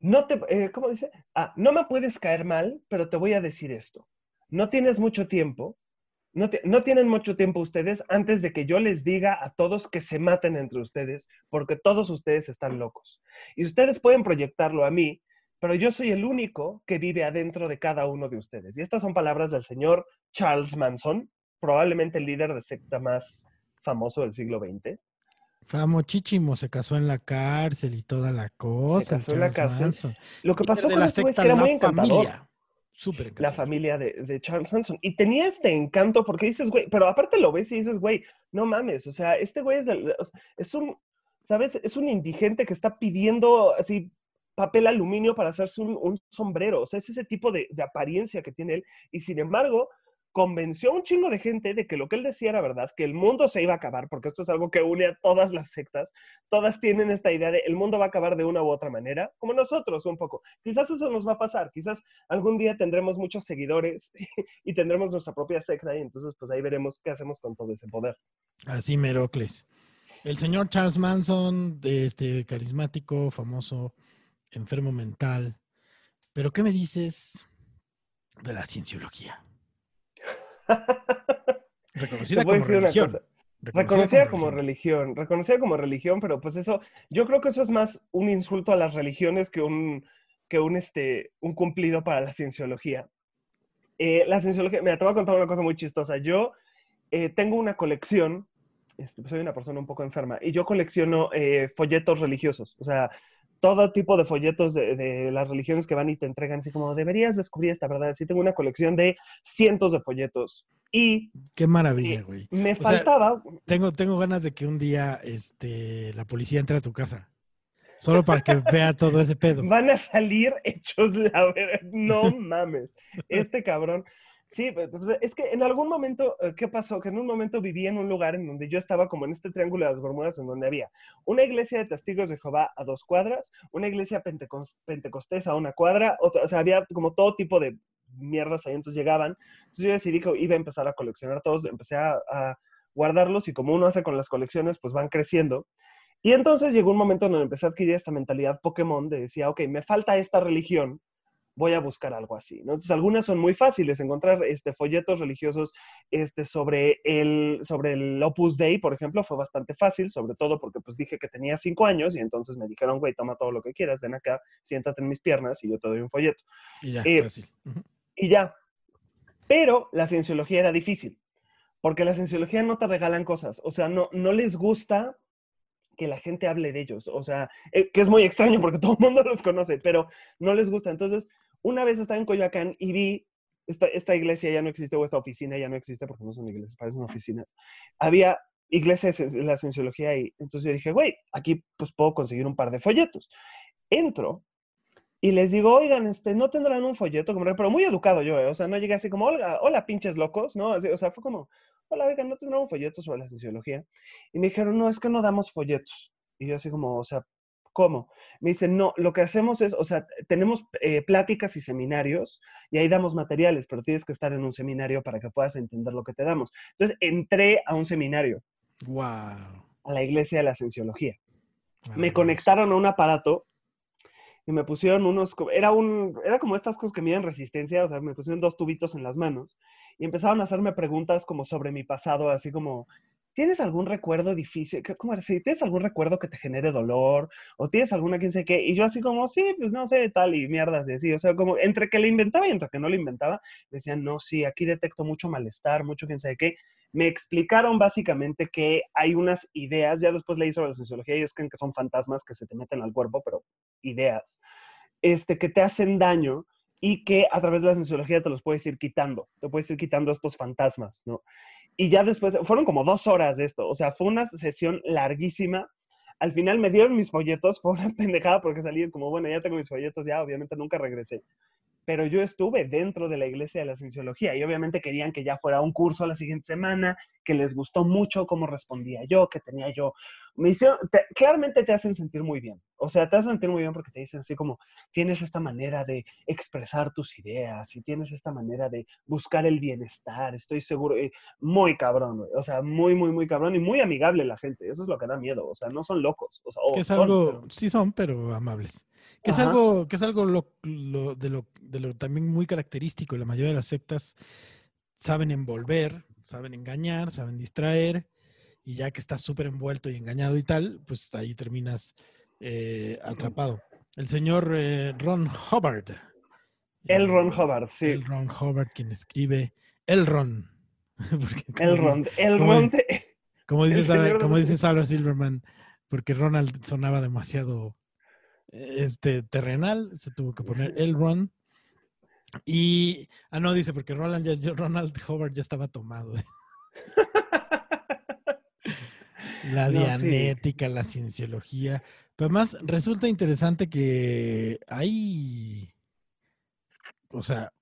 no te, eh, ¿cómo dice? Ah, no me puedes caer mal, pero te voy a decir esto. No tienes mucho tiempo, no, no tienen mucho tiempo ustedes antes de que yo les diga a todos que se maten entre ustedes, porque todos ustedes están locos. Y ustedes pueden proyectarlo a mí, pero yo soy el único que vive adentro de cada uno de ustedes. Y estas son palabras del señor Charles Manson, probablemente el líder de secta más famoso del siglo XX. Famochichimo se casó en la cárcel y toda la cosa. casó en la cárcel. Manson. Lo que pasó con la güey es secta que era muy encantador. Familia. Súper la familia de, de Charles Manson. Y tenía este encanto porque dices, güey, pero aparte lo ves y dices, güey, no mames, o sea, este güey es, del- es un, ¿sabes? Es un indigente que está pidiendo así papel aluminio para hacerse un, un sombrero. O sea, es ese tipo de, de apariencia que tiene él. Y sin embargo, convenció a un chingo de gente de que lo que él decía era verdad, que el mundo se iba a acabar, porque esto es algo que une a todas las sectas. Todas tienen esta idea de el mundo va a acabar de una u otra manera, como nosotros un poco. Quizás eso nos va a pasar, quizás algún día tendremos muchos seguidores *laughs* y tendremos nuestra propia secta y entonces pues ahí veremos qué hacemos con todo ese poder. Así Merocles. El señor Charles Manson, este carismático, famoso, enfermo mental. Pero ¿qué me dices de la cienciología? *laughs* Reconocida como religión. cosa. Reconocida como religión, reconocida como religión, pero pues eso, yo creo que eso es más un insulto a las religiones que un, que un, este, un cumplido para la cienciología. Eh, la cienciología, mira, te voy a contar una cosa muy chistosa. Yo eh, tengo una colección, este, soy una persona un poco enferma, y yo colecciono eh, folletos religiosos, o sea, todo tipo de folletos de, de, las religiones que van y te entregan, así como deberías descubrir esta verdad. Así tengo una colección de cientos de folletos. Y Qué maravilla, güey. me O sea, faltaba, Tengo, tengo ganas de que un día este, la policía entre a tu casa. Solo para que vea todo ese pedo. *laughs* van a salir hechos la verdad. No mames. Este cabrón. Sí, pues, es que en algún momento, eh, ¿qué pasó? Que en un momento viví en un lugar en donde yo estaba como en este triángulo de las Bermudas, en donde había una iglesia de testigos de Jehová a dos cuadras, una iglesia pentecos- pentecostés a una cuadra, otra- o sea, había como todo tipo de mierdas ahí, entonces llegaban. Entonces yo decidí que iba a empezar a coleccionar todos, empecé a, a guardarlos y como uno hace con las colecciones, pues van creciendo. Y entonces llegó un momento en donde empecé a adquirir esta mentalidad Pokémon de decía, ok, me falta esta religión voy a buscar algo así, ¿no? Entonces, algunas son muy fáciles, encontrar este, folletos religiosos este, sobre, el, sobre el Opus Dei, por ejemplo, fue bastante fácil, sobre todo porque pues dije que tenía cinco años y entonces me dijeron, güey, toma todo lo que quieras, ven acá, siéntate en mis piernas y yo te doy un folleto. Y ya, Eh, fácil. Ujú. Y ya. Pero la cienciología era difícil, porque la cienciología no te regalan cosas, o sea, no, no les gusta que la gente hable de ellos, o sea, eh, que es muy extraño porque *laughs* todo el mundo los conoce, pero no les gusta. Entonces, una vez estaba en Coyoacán y vi, esta, esta iglesia ya no existe, o esta oficina ya no existe, porque no son iglesias, parecen oficinas. Había iglesias de la cienciología ahí. Entonces yo dije, güey, aquí pues puedo conseguir un par de folletos. Entro y les digo, oigan, este, no tendrán un folleto, pero muy educado yo, ¿eh? o sea, no llegué así como, hola, hola, pinches locos, ¿no? Así, o sea, fue como, hola, oigan, no tendrán un folleto sobre la cienciología. Y me dijeron, no, es que no damos folletos. Y yo así como, o sea, ¿cómo? Me dicen, no, lo que hacemos es, o sea, tenemos eh, pláticas y seminarios y ahí damos materiales, pero tienes que estar en un seminario para que puedas entender lo que te damos. Entonces, entré a un seminario, Wow. a la iglesia de la cienciología me conectaron a un aparato y me pusieron unos, era un, era como estas cosas que miden resistencia, o sea, me pusieron dos tubitos en las manos y empezaron a hacerme preguntas como sobre mi pasado, así como, ¿tienes algún recuerdo difícil? ¿Qué- ¿Cómo así? ¿Tienes algún recuerdo que te genere dolor? ¿O tienes alguna quién sé qué? Y yo así como, sí, pues no sé, tal, y mierdas y así, o sea, como entre que le inventaba y entre que no le inventaba, decían, no, sí, aquí detecto mucho malestar, mucho quién sabe qué. Me explicaron básicamente que hay unas ideas, ya después leí sobre la sociología, ellos creen que son fantasmas que se te meten al cuerpo, pero ideas, este, que te hacen daño y que a través de la sociología te los puedes ir quitando, te puedes ir quitando estos fantasmas, ¿no? Y ya después, fueron como dos horas de esto, o sea, fue una sesión larguísima. Al final me dieron mis folletos, *laughs* fue una pendejada porque salí, es como, bueno, ya tengo mis folletos, ya obviamente nunca regresé. Pero yo estuve dentro de la iglesia de la cienciología y obviamente querían que ya fuera un curso la siguiente semana, que les gustó mucho cómo respondía yo, que tenía yo. Me hicieron, te- claramente te hacen sentir muy bien. O sea, te hacen sentir muy bien porque te dicen así como, tienes esta manera de expresar tus ideas y tienes esta manera de buscar el bienestar. Estoy seguro, eh, muy cabrón, güey. O sea, muy, muy, muy cabrón y muy amigable la gente. Eso es lo que da miedo. O sea, no son locos. O sea, que es son, algo, pero- sí son, pero amables. Que es algo, que es algo lo, lo- de, lo, de lo también muy característico. La mayoría de las sectas saben envolver, saben engañar, saben distraer, y ya que estás súper envuelto y engañado y tal, pues ahí terminas eh, atrapado. El señor eh, Ron Hubbard. El Ron Hubbard, sí. El Ron Hubbard, quien escribe El Ron. *laughs* El Ron, el ¿cómo Ron como dice, *laughs* Sarah, como dice Sarah Silverman, porque Ronald sonaba demasiado este, terrenal, se tuvo que poner el Ron. Y, ah, no, dice, porque Ronald, ya- ya- Ronald Howard ya estaba tomado. *laughs* La No, sí. dianética, la cienciología. Pero además resulta interesante que hay, o sea,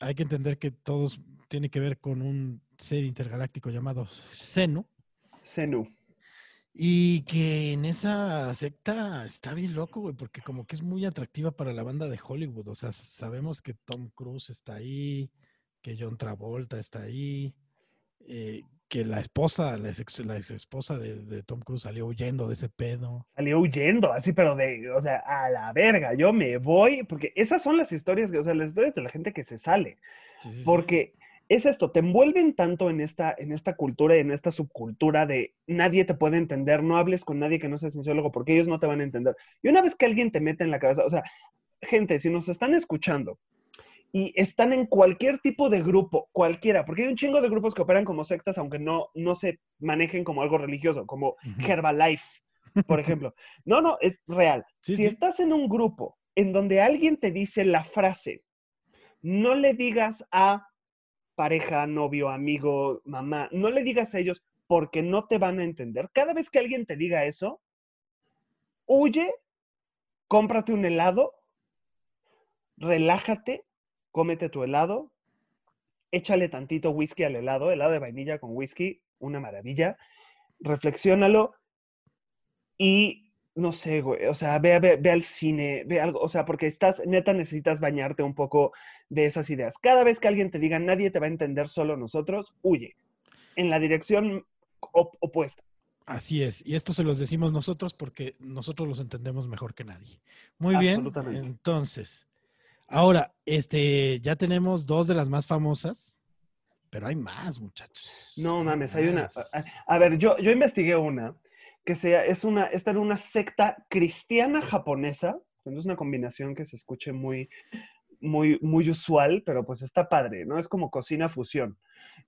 hay que entender que todos tiene que ver con un ser intergaláctico llamado Zenu. Zenu. Y que en esa secta está bien loco, güey, porque como que es muy atractiva para la banda de Hollywood. O sea, sabemos que Tom Cruise está ahí, que John Travolta está ahí, eh, que la esposa, la ex, la ex esposa de, de Tom Cruise salió huyendo de ese pedo. Salió huyendo, así, pero de, o sea, a la verga, yo me voy, porque esas son las historias, que, o sea, las historias de la gente que se sale. Sí, sí, sí. Es esto, te envuelven tanto en esta, en esta cultura y en esta subcultura de nadie te puede entender, no hables con nadie que no sea cienciólogo porque ellos no te van a entender. Y una vez que alguien te mete en la cabeza, o sea, gente, si nos están escuchando y están en cualquier tipo de grupo, cualquiera, porque hay un chingo de grupos que operan como sectas, aunque no, no se manejen como algo religioso, como. Herbalife, por ejemplo. No, no, es real. Sí, si sí. estás en un grupo en donde alguien te dice la frase, no le digas a pareja, novio, amigo, mamá, no le digas a ellos porque no te van a entender. Cada vez que alguien te diga eso, huye, cómprate un helado, relájate, cómete tu helado, échale tantito whisky al helado, helado de vainilla con whisky, una maravilla, reflexiónalo y no sé, güey, o sea, ve, a- ve, ve al cine, ve algo, o sea, porque estás, neta, necesitas bañarte un poco de esas ideas. Cada vez que alguien te diga, nadie te va a entender, solo nosotros, huye en la dirección op- opuesta. Así es. Y esto se los decimos nosotros porque nosotros los entendemos mejor que nadie. Muy bien. Entonces, Ahora, este, ya tenemos dos de las más famosas, pero hay más, muchachos. No mames, hay una. A, ver, yo, yo investigué una que sea, es una, esta era una secta cristiana japonesa. Es una combinación que se escuche muy, muy, muy usual, pero pues está padre, ¿no? Es como cocina fusión.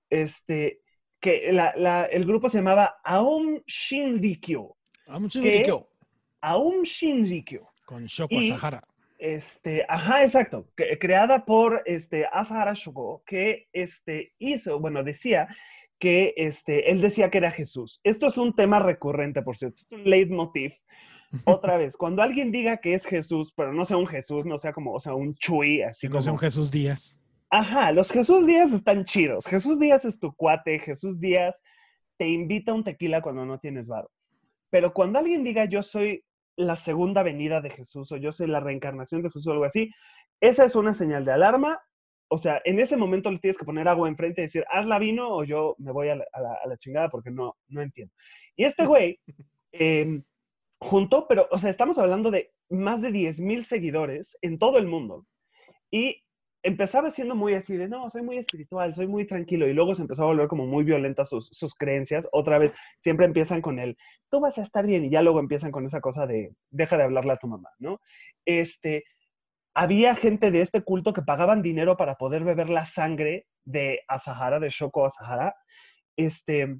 Este, que el grupo se llamaba Aum Shinrikyo. Aum Shinrikyo. Aum Shinrikyo. Con Shoko Asahara. Este, ajá, exacto. creada por este, Asahara Shoko, que este, hizo, bueno, decía que este, él decía que era Jesús. Esto es un tema recurrente, por cierto, es un leitmotiv. *laughs* Otra vez, cuando alguien diga que es Jesús, pero no sea un Jesús, no sea como, o sea, un Chuy, así que no sea un Jesús Díaz. Ajá, los Jesús Díaz están chidos. Jesús Díaz es tu cuate, Jesús Díaz te invita a un tequila cuando no tienes varo. Pero cuando alguien diga yo soy la segunda venida de Jesús o yo soy la reencarnación de Jesús o algo así, esa es una señal de alarma. O sea, en ese momento le tienes que poner agua enfrente y decir, hazla vino o yo me voy a la, chingada porque no, no entiendo. Y este *laughs* güey, eh, junto, pero, o sea, estamos hablando de más de 10 mil seguidores en todo el mundo. Y empezaba siendo muy así de, no, soy muy espiritual, soy muy tranquilo, y luego se empezó a volver como muy violenta sus, sus creencias. Otra vez, siempre empiezan con el, tú vas a estar bien, y ya luego empiezan con esa cosa de, deja de hablarle a tu mamá, ¿no? Este, había gente de este culto que pagaban dinero para poder beber la sangre de Asahara, de Shoko Asahara. Este,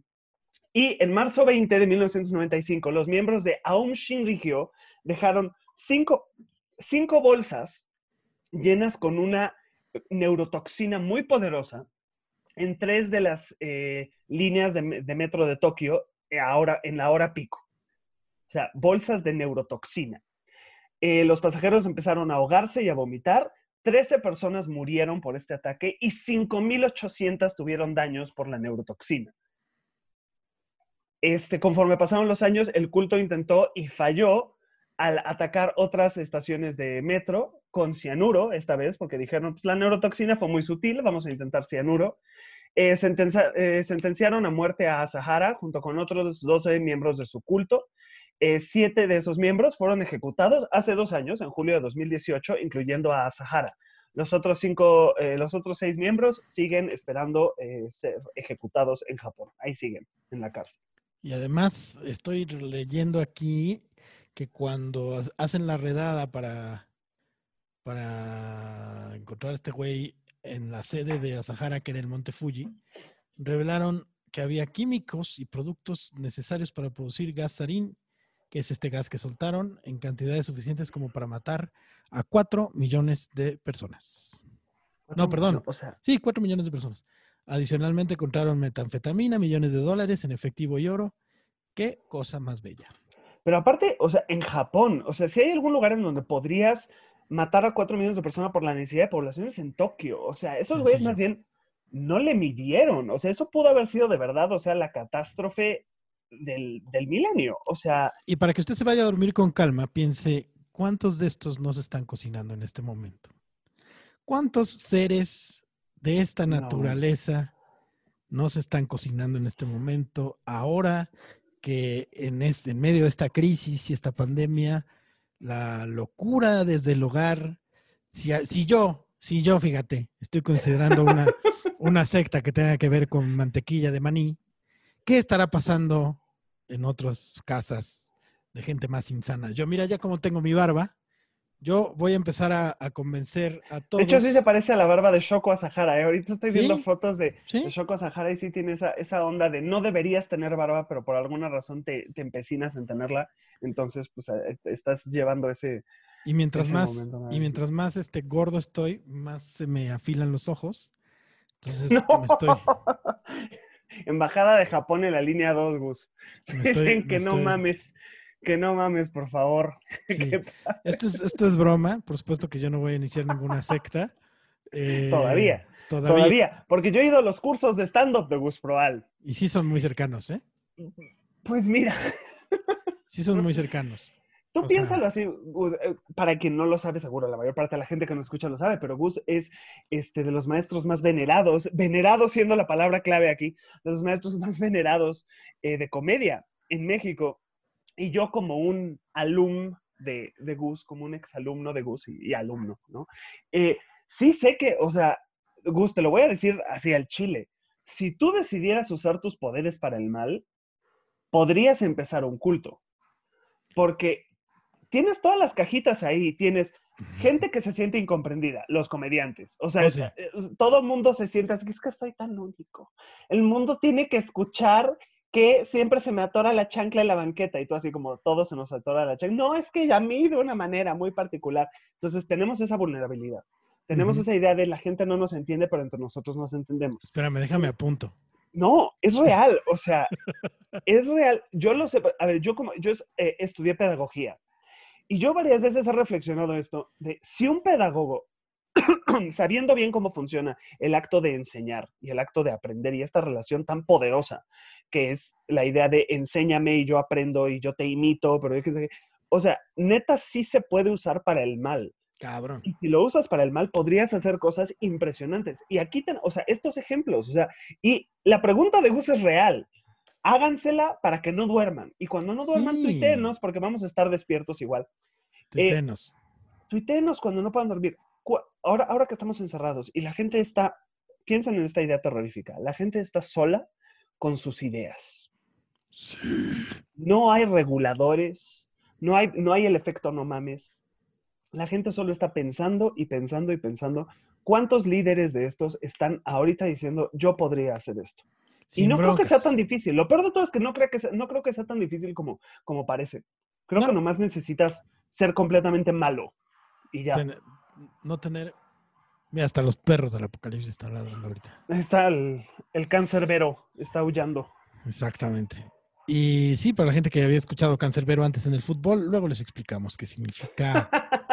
y en marzo 20 de 1995, los miembros de Aum Shinrikyo dejaron cinco, cinco bolsas llenas con una neurotoxina muy poderosa en tres de las eh, líneas de, metro de Tokio eh, ahora, en la hora pico. O sea, bolsas de neurotoxina. Eh, los pasajeros empezaron a ahogarse y a vomitar. 13 personas murieron por este ataque y 5.800 tuvieron daños por la neurotoxina. Este, conforme pasaron los años, el culto intentó y falló al atacar otras estaciones de metro con cianuro, esta vez, porque dijeron, pues la neurotoxina fue muy sutil, vamos a intentar cianuro. Eh, eh, sentenciaron a muerte a Sahara junto con otros 12 miembros de su culto. Eh, siete de esos miembros fueron ejecutados hace dos años, en julio de 2018, incluyendo a Sahara. Los otros, cinco, los otros seis miembros siguen esperando ser ejecutados en Japón. Ahí siguen, en la cárcel. Y además estoy leyendo aquí que cuando hacen la redada para, para encontrar a este güey en la sede de Asahara, que era el Monte Fuji, revelaron que había químicos y productos necesarios para producir gas sarín, que es este gas que soltaron, en cantidades suficientes como para matar a cuatro millones de personas. No, perdón. sí, cuatro millones de personas. Adicionalmente encontraron metanfetamina, millones de dólares en efectivo y oro. Qué cosa más bella. Pero aparte, o sea, en Japón, o sea, si hay algún lugar en donde podrías matar a cuatro millones de personas por la necesidad de población es en Tokio. O sea, esos güeyes más bien no le midieron. O sea, eso pudo haber sido de verdad, o sea, la catástrofe del, del milenio. O sea. Y para que usted se vaya a dormir con calma, piense, ¿cuántos de estos no se están cocinando en este momento? ¿Cuántos seres de esta naturaleza no se están cocinando en este momento? Ahora que en, este, en medio de esta crisis y esta pandemia, la locura desde el hogar, si, si yo, si yo, fíjate, estoy considerando una, *laughs* una secta que tenga que ver con mantequilla de maní, ¿qué estará pasando en otras casas de gente más insana? Yo, mira, ya como tengo mi barba, yo voy a empezar a, convencer a todos. De hecho, sí se parece a la barba de Shoko Asahara. ¿eh? Ahorita estoy viendo fotos de, Shoko Asahara y sí tiene esa, esa, onda de no deberías tener barba, pero por alguna razón te, te empecinas en tenerla. Entonces, pues eh, estás llevando ese. Y mientras más, y mientras más este gordo estoy, más se me afilan los ojos. Entonces, *laughs* me estoy. Embajada de Japón en la línea 2, Gus. Dicen que no mames que no mames, por favor. *laughs* Esto, es, esto es broma, por supuesto que yo no voy a iniciar ninguna secta. Eh, todavía, todavía, Porque yo he ido a los cursos de stand-up de Gus Proal. Y sí son muy cercanos, ¿eh? Pues mira. Sí son muy *laughs* cercanos. Tú piénsalo así, Gus, eh, para quien no lo sabe, seguro la mayor parte de la gente que nos escucha lo sabe, pero Gus es este, de los maestros más venerados, venerados siendo la palabra clave aquí, de los maestros *laughs* más venerados eh, de comedia en México. Y yo como un alum de, de Gus, como un exalumno de Gus y, y alumno, ¿no? Eh, sí sé que, o sea, Gus, te lo voy a decir así al chile. Si tú decidieras usar tus poderes para el mal, podrías empezar un culto. Porque tienes todas las cajitas ahí, tienes gente que se siente incomprendida, los comediantes. O sea, Oh, sí. eh, todo mundo se siente así, es que soy tan único. El mundo tiene que escuchar que siempre se me atora la chancla en la banqueta y tú así como todo se nos atora la chancla. No, es que a mí de una manera muy particular. Entonces tenemos esa vulnerabilidad. Tenemos Ujú. esa idea de la gente no nos entiende, pero entre nosotros nos entendemos. Espérame, déjame a punto. No, es real, o sea, *laughs* es real. Yo lo sé, a ver, yo como, yo eh, estudié pedagogía y yo varias veces he reflexionado esto de si un pedagogo, *clears throat* sabiendo bien cómo funciona el acto de enseñar y el acto de aprender y esta relación tan poderosa que es la idea de enséñame y yo aprendo y yo te imito, pero yo qué sé o sea, neta sí se puede usar para el mal. Cabrón. Y si lo usas para el mal, podrías hacer cosas impresionantes. Y aquí, ten- o sea, estos ejemplos, o sea, y la pregunta de Gus es real. Hágansela para que no duerman. Y cuando no duerman, Sí. tuiteenos, porque vamos a estar despiertos igual. Tuitenos. Tuiteenos cuando no puedan dormir. Ahora, ahora que estamos encerrados y la gente está, piensan en esta idea terrorífica, la gente está sola con sus ideas. No hay reguladores, no hay, no hay el efecto no mames. La gente solo está pensando y pensando y pensando. ¿Cuántos líderes de estos están ahorita diciendo, yo podría hacer esto? Y no creo que sea tan difícil. Lo peor de todo es que no creo que sea, no creo que sea tan difícil como, como parece. Creo No. que nomás necesitas ser completamente malo. Y ya. Ten- no tener. Mira, hasta los perros del apocalipsis están ladrando ahorita. Está el, el cáncerbero, está aullando. Exactamente. Y sí, para la gente que había escuchado cancerbero antes en el fútbol, luego les explicamos qué significa. *laughs*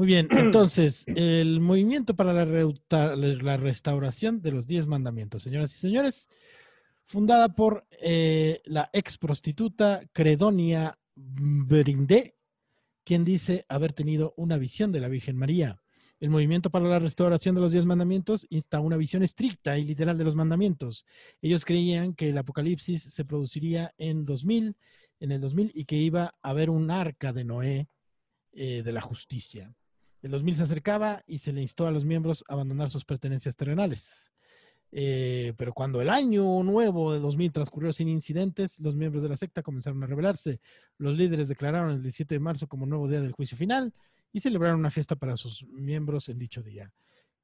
Muy bien, *clears throat* entonces, el movimiento para la, reuta- la restauración de los diez mandamientos, señoras y señores, fundada por eh, la ex prostituta Credonia Brindé, quien dice haber tenido una visión de la Virgen María. El movimiento para la restauración de los diez mandamientos insta una visión estricta y literal de los mandamientos. Ellos creían que el apocalipsis se produciría en 2000, en el 2000, y que iba a haber un arca de Noé eh, de la justicia. El 2000 se acercaba y se le instó a los miembros a abandonar sus pertenencias terrenales. Eh, pero cuando el año nuevo de 2000 transcurrió sin incidentes, los miembros de la secta comenzaron a rebelarse. Los líderes declararon el 17 de marzo como nuevo día del juicio final y celebraron una fiesta para sus miembros en dicho día.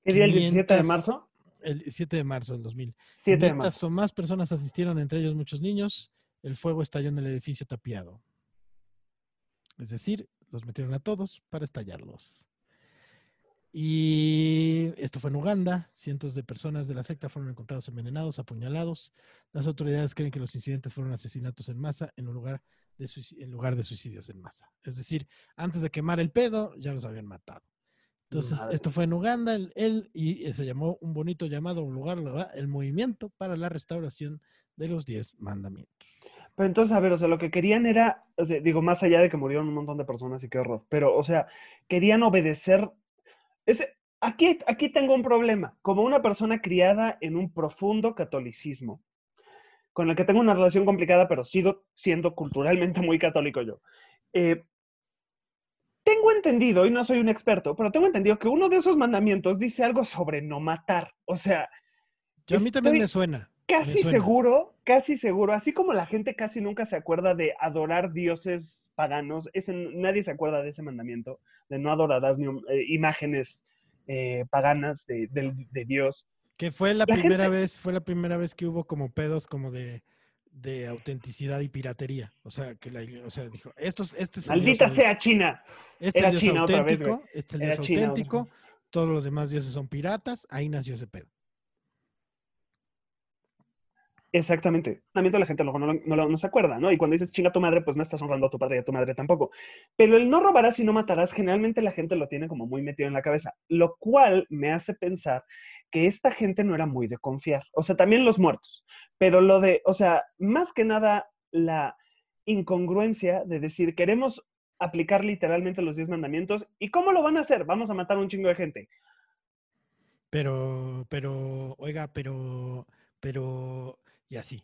¿Qué día el 17 de 500 marzo? El 7 de marzo del 2000. 7 de 500 marzo. o más personas asistieron, entre ellos muchos niños. El fuego estalló en el edificio tapiado. Es decir, los metieron a todos para estallarlos. Y esto fue en Uganda. Cientos de personas de la secta fueron encontrados envenenados, apuñalados. Las autoridades creen que los incidentes fueron asesinatos en masa en, un lugar, de en lugar de suicidios en masa. Es decir, antes de quemar el pedo, ya los habían matado. Entonces, Madre esto fue en Uganda, él, él- y se llamó un bonito llamado, lugar, ¿verdad? el movimiento para la restauración de los diez mandamientos. Pero entonces, a ver, o sea, lo que querían era, o sea, digo, más allá de que murieron un montón de personas y qué horror, pero, o sea, querían obedecer. Ese, aquí, aquí tengo un problema. Como una persona criada en un profundo catolicismo, con el que tengo una relación complicada, pero sigo siendo culturalmente muy católico yo. eh, tengo entendido, y no soy un experto, pero tengo entendido que uno de esos mandamientos dice algo sobre no matar. O sea, Yo a mí también me suena. Casi seguro, casi seguro, así como la gente casi nunca se acuerda de adorar dioses paganos, ese, nadie se acuerda de ese mandamiento, de no adorarás ni, eh, imágenes eh, paganas de, Dios. Que fue la, La primera gente- vez, fue la primera vez que hubo como pedos como de, de autenticidad y piratería. O sea, que la, iglesia- o sea, dijo, estos, este es el Maldita sea China. Este era es el Dios China otra vez, auténtico, este es el Era Dios China auténtico, todos los demás dioses son piratas, ahí nació ese pedo. Exactamente. Mandamiento la gente luego no, no, se acuerda, ¿no? Y cuando dices chinga tu madre, pues no estás honrando a tu padre y a tu madre tampoco. Pero el no robarás y no matarás, generalmente la gente lo tiene como muy metido en la cabeza, lo cual me hace pensar que esta gente no era muy de confiar. O sea, también los muertos. Pero lo de, o sea, más que nada la incongruencia de decir, queremos aplicar literalmente los diez mandamientos. ¿Y cómo lo van a hacer? Vamos a matar a un chingo de gente. Pero, pero, oiga, pero, pero, y así.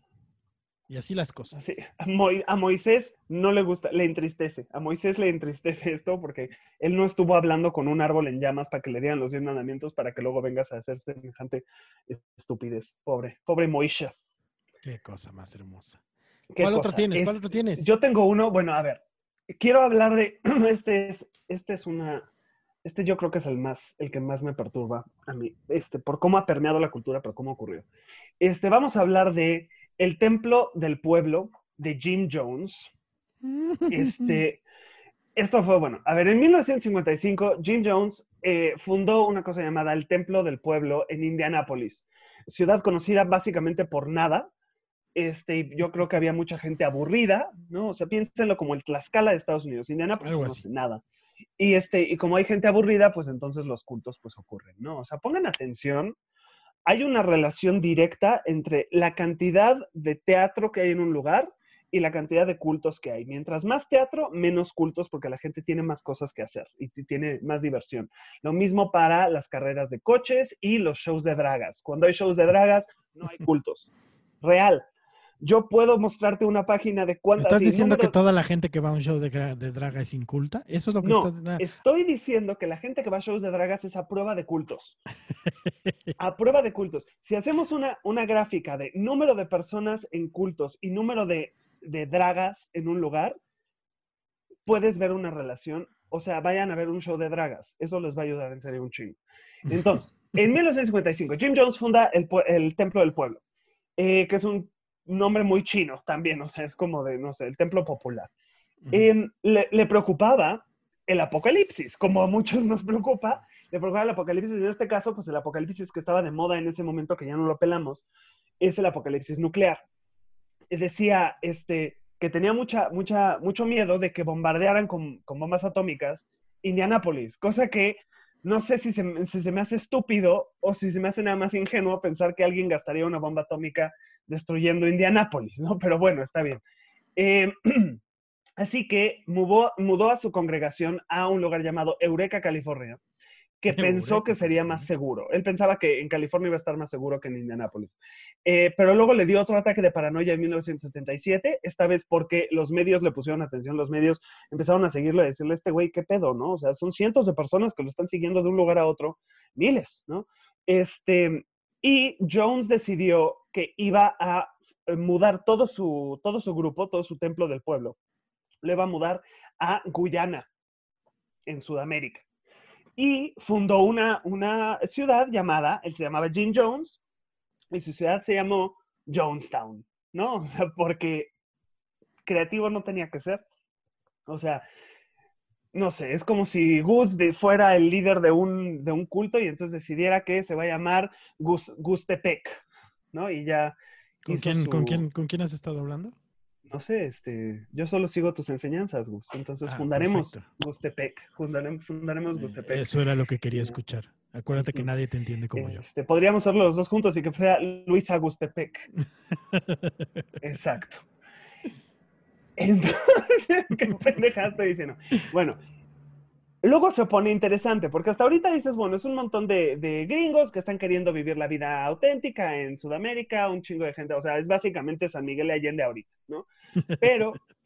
Y así las cosas. Sí, a, Mo- a Moisés no le gusta, le entristece. A Moisés le entristece esto porque él no estuvo hablando con un árbol en llamas para que le dieran los 10 mandamientos para que luego vengas a hacer semejante estupidez. Pobre, pobre Moisés. Qué cosa más hermosa. ¿Qué ¿Cuál otro cosa? tienes? Es- ¿Cuál otro tienes? Yo tengo uno, bueno, a ver, quiero hablar de, *clears throat* este es, este es una, este yo creo que es el más, el que más me perturba a mí, este, por cómo ha permeado la cultura, pero cómo ocurrió. Este, vamos a hablar de el templo del pueblo de Jim Jones. Este, *laughs* esto fue bueno. A ver, en 1955, Jim Jones eh, fundó una cosa llamada el Templo del Pueblo en Indianápolis, ciudad conocida básicamente por nada. Este, yo creo que había mucha gente aburrida, ¿no? O sea, piénsenlo como el Tlaxcala de Estados Unidos. Indianápolis no nada. Y, este, y como hay gente aburrida, pues entonces los cultos pues ocurren, ¿no? O sea, pongan atención. Hay una relación directa entre la cantidad de teatro que hay en un lugar y la cantidad de cultos que hay. Mientras más teatro, menos cultos porque la gente tiene más cosas que hacer y tiene más diversión. Lo mismo para las carreras de coches y los shows de dragas. Cuando hay shows de dragas, no hay cultos. Real. Yo puedo mostrarte una página de ¿Me cuántas... ¿Estás diciendo que toda la gente que va a un show de, de draga es inculta? Eso es lo que No, estás... estoy diciendo que la gente que va a shows de dragas es a prueba de cultos. A prueba de cultos. Si hacemos una, una gráfica de número de personas en cultos y número de, de dragas en un lugar, puedes ver una relación. O sea, vayan a ver un show de dragas. Eso les va a ayudar en serio un chingo. Entonces, en *laughs* 1955, Jim Jones funda el, el Templo del Pueblo, eh, que es un nombre muy chino también. O sea, es como de, no sé, el templo popular. Em, le, le preocupaba el apocalipsis, como a muchos nos preocupa, le preocupaba el apocalipsis. En este caso, pues el apocalipsis que estaba de moda en ese momento, que ya no lo pelamos, es el apocalipsis nuclear. Decía este, que tenía mucha, mucha, mucho miedo de que bombardearan con, con bombas atómicas Indianápolis, cosa que no sé si se, si se me hace estúpido o si se me hace nada más ingenuo pensar que alguien gastaría una bomba atómica destruyendo Indianápolis, ¿no? Pero bueno, está bien. Eh, *clears throat* Así que mudó, mudó a su congregación a un lugar llamado Eureka, California, que pensó que sería más seguro. Él pensaba que en California iba a estar más seguro que en Indianápolis. Eh, pero luego le dio otro ataque de paranoia en 1977, esta vez porque los medios le pusieron atención, los medios empezaron a seguirlo y decirle, este güey, ¿qué pedo, no? O sea, son cientos de personas que lo están siguiendo de un lugar a otro, miles, ¿no? Este, y Jones decidió que iba a eh, mudar todo su, todo su grupo, todo su templo del pueblo, le va a mudar a Guyana, en Sudamérica. Y fundó una, una ciudad llamada, él se llamaba Jim Jones, y su ciudad se llamó Jonestown, ¿no? *laughs* O sea, porque creativo no tenía que ser. O sea, no sé, es como si Gus de- fuera el líder de un, de un culto y entonces decidiera que se va a llamar Gus, Gustepec, ¿no? Y ya... ¿Con quién, ¿con, quién, ¿Con quién has estado hablando? no sé, este, yo solo sigo tus enseñanzas, Gus. Entonces Ah, fundaremos perfecto. Gustepec, fundaremos, fundaremos Eh, Gustepec. Eso era lo que quería escuchar. Acuérdate que nadie te entiende como yo. Este, podríamos hacerlo los dos juntos y que fuera Luisa Gustepec. *laughs* Exacto. Entonces, *laughs* qué pendeja estoy diciendo. Bueno, luego se pone interesante, porque hasta ahorita dices, bueno, es un montón de, de gringos que están queriendo vivir la vida auténtica en Sudamérica, un chingo de gente, o sea, es básicamente San Miguel de Allende ahorita, ¿no? Pero *laughs*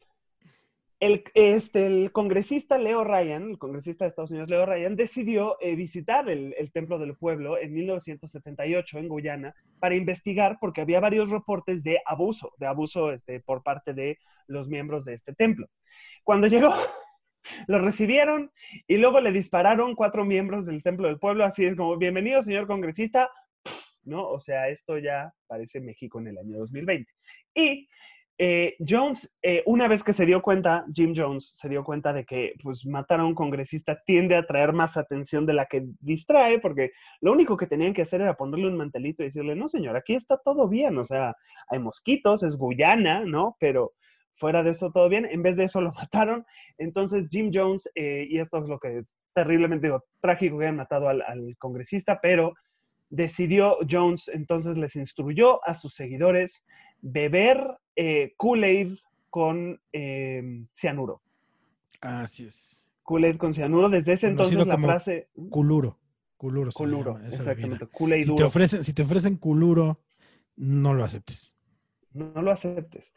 el, este, el congresista Leo Ryan, el congresista de Estados Unidos Leo Ryan, decidió eh, visitar el, el Templo del Pueblo en 1978 en Guyana para investigar porque había varios reportes de abuso, de abuso este, por parte de los miembros de este templo. Cuando llegó, lo recibieron y luego le dispararon cuatro miembros del Templo del Pueblo, así es como, bienvenido señor congresista, ¿no? O sea, esto ya parece México en el año 2020. Y eh, Jones, eh, una vez que se dio cuenta, Jim Jones se dio cuenta de que pues, matar a un congresista tiende a traer más atención de la que distrae, porque lo único que tenían que hacer era ponerle un mantelito y decirle, no señor, aquí está todo bien, o sea, hay mosquitos, es Guyana, ¿no? Pero fuera de eso todo bien, en vez de eso lo *laughs* mataron. Entonces Jim Jones, eh, y esto es lo que es terriblemente digo, trágico que hayan matado al, al congresista, pero decidió Jones, entonces les instruyó a sus seguidores beber eh, Kool-Aid con eh, cianuro. Así es. Kool-Aid con cianuro. Desde ese Conocido entonces la frase... Culuro. Culuro. llama esa exactamente. Kool-Aid Si te, ofrecen, si te ofrecen culuro, no lo aceptes. no lo aceptes.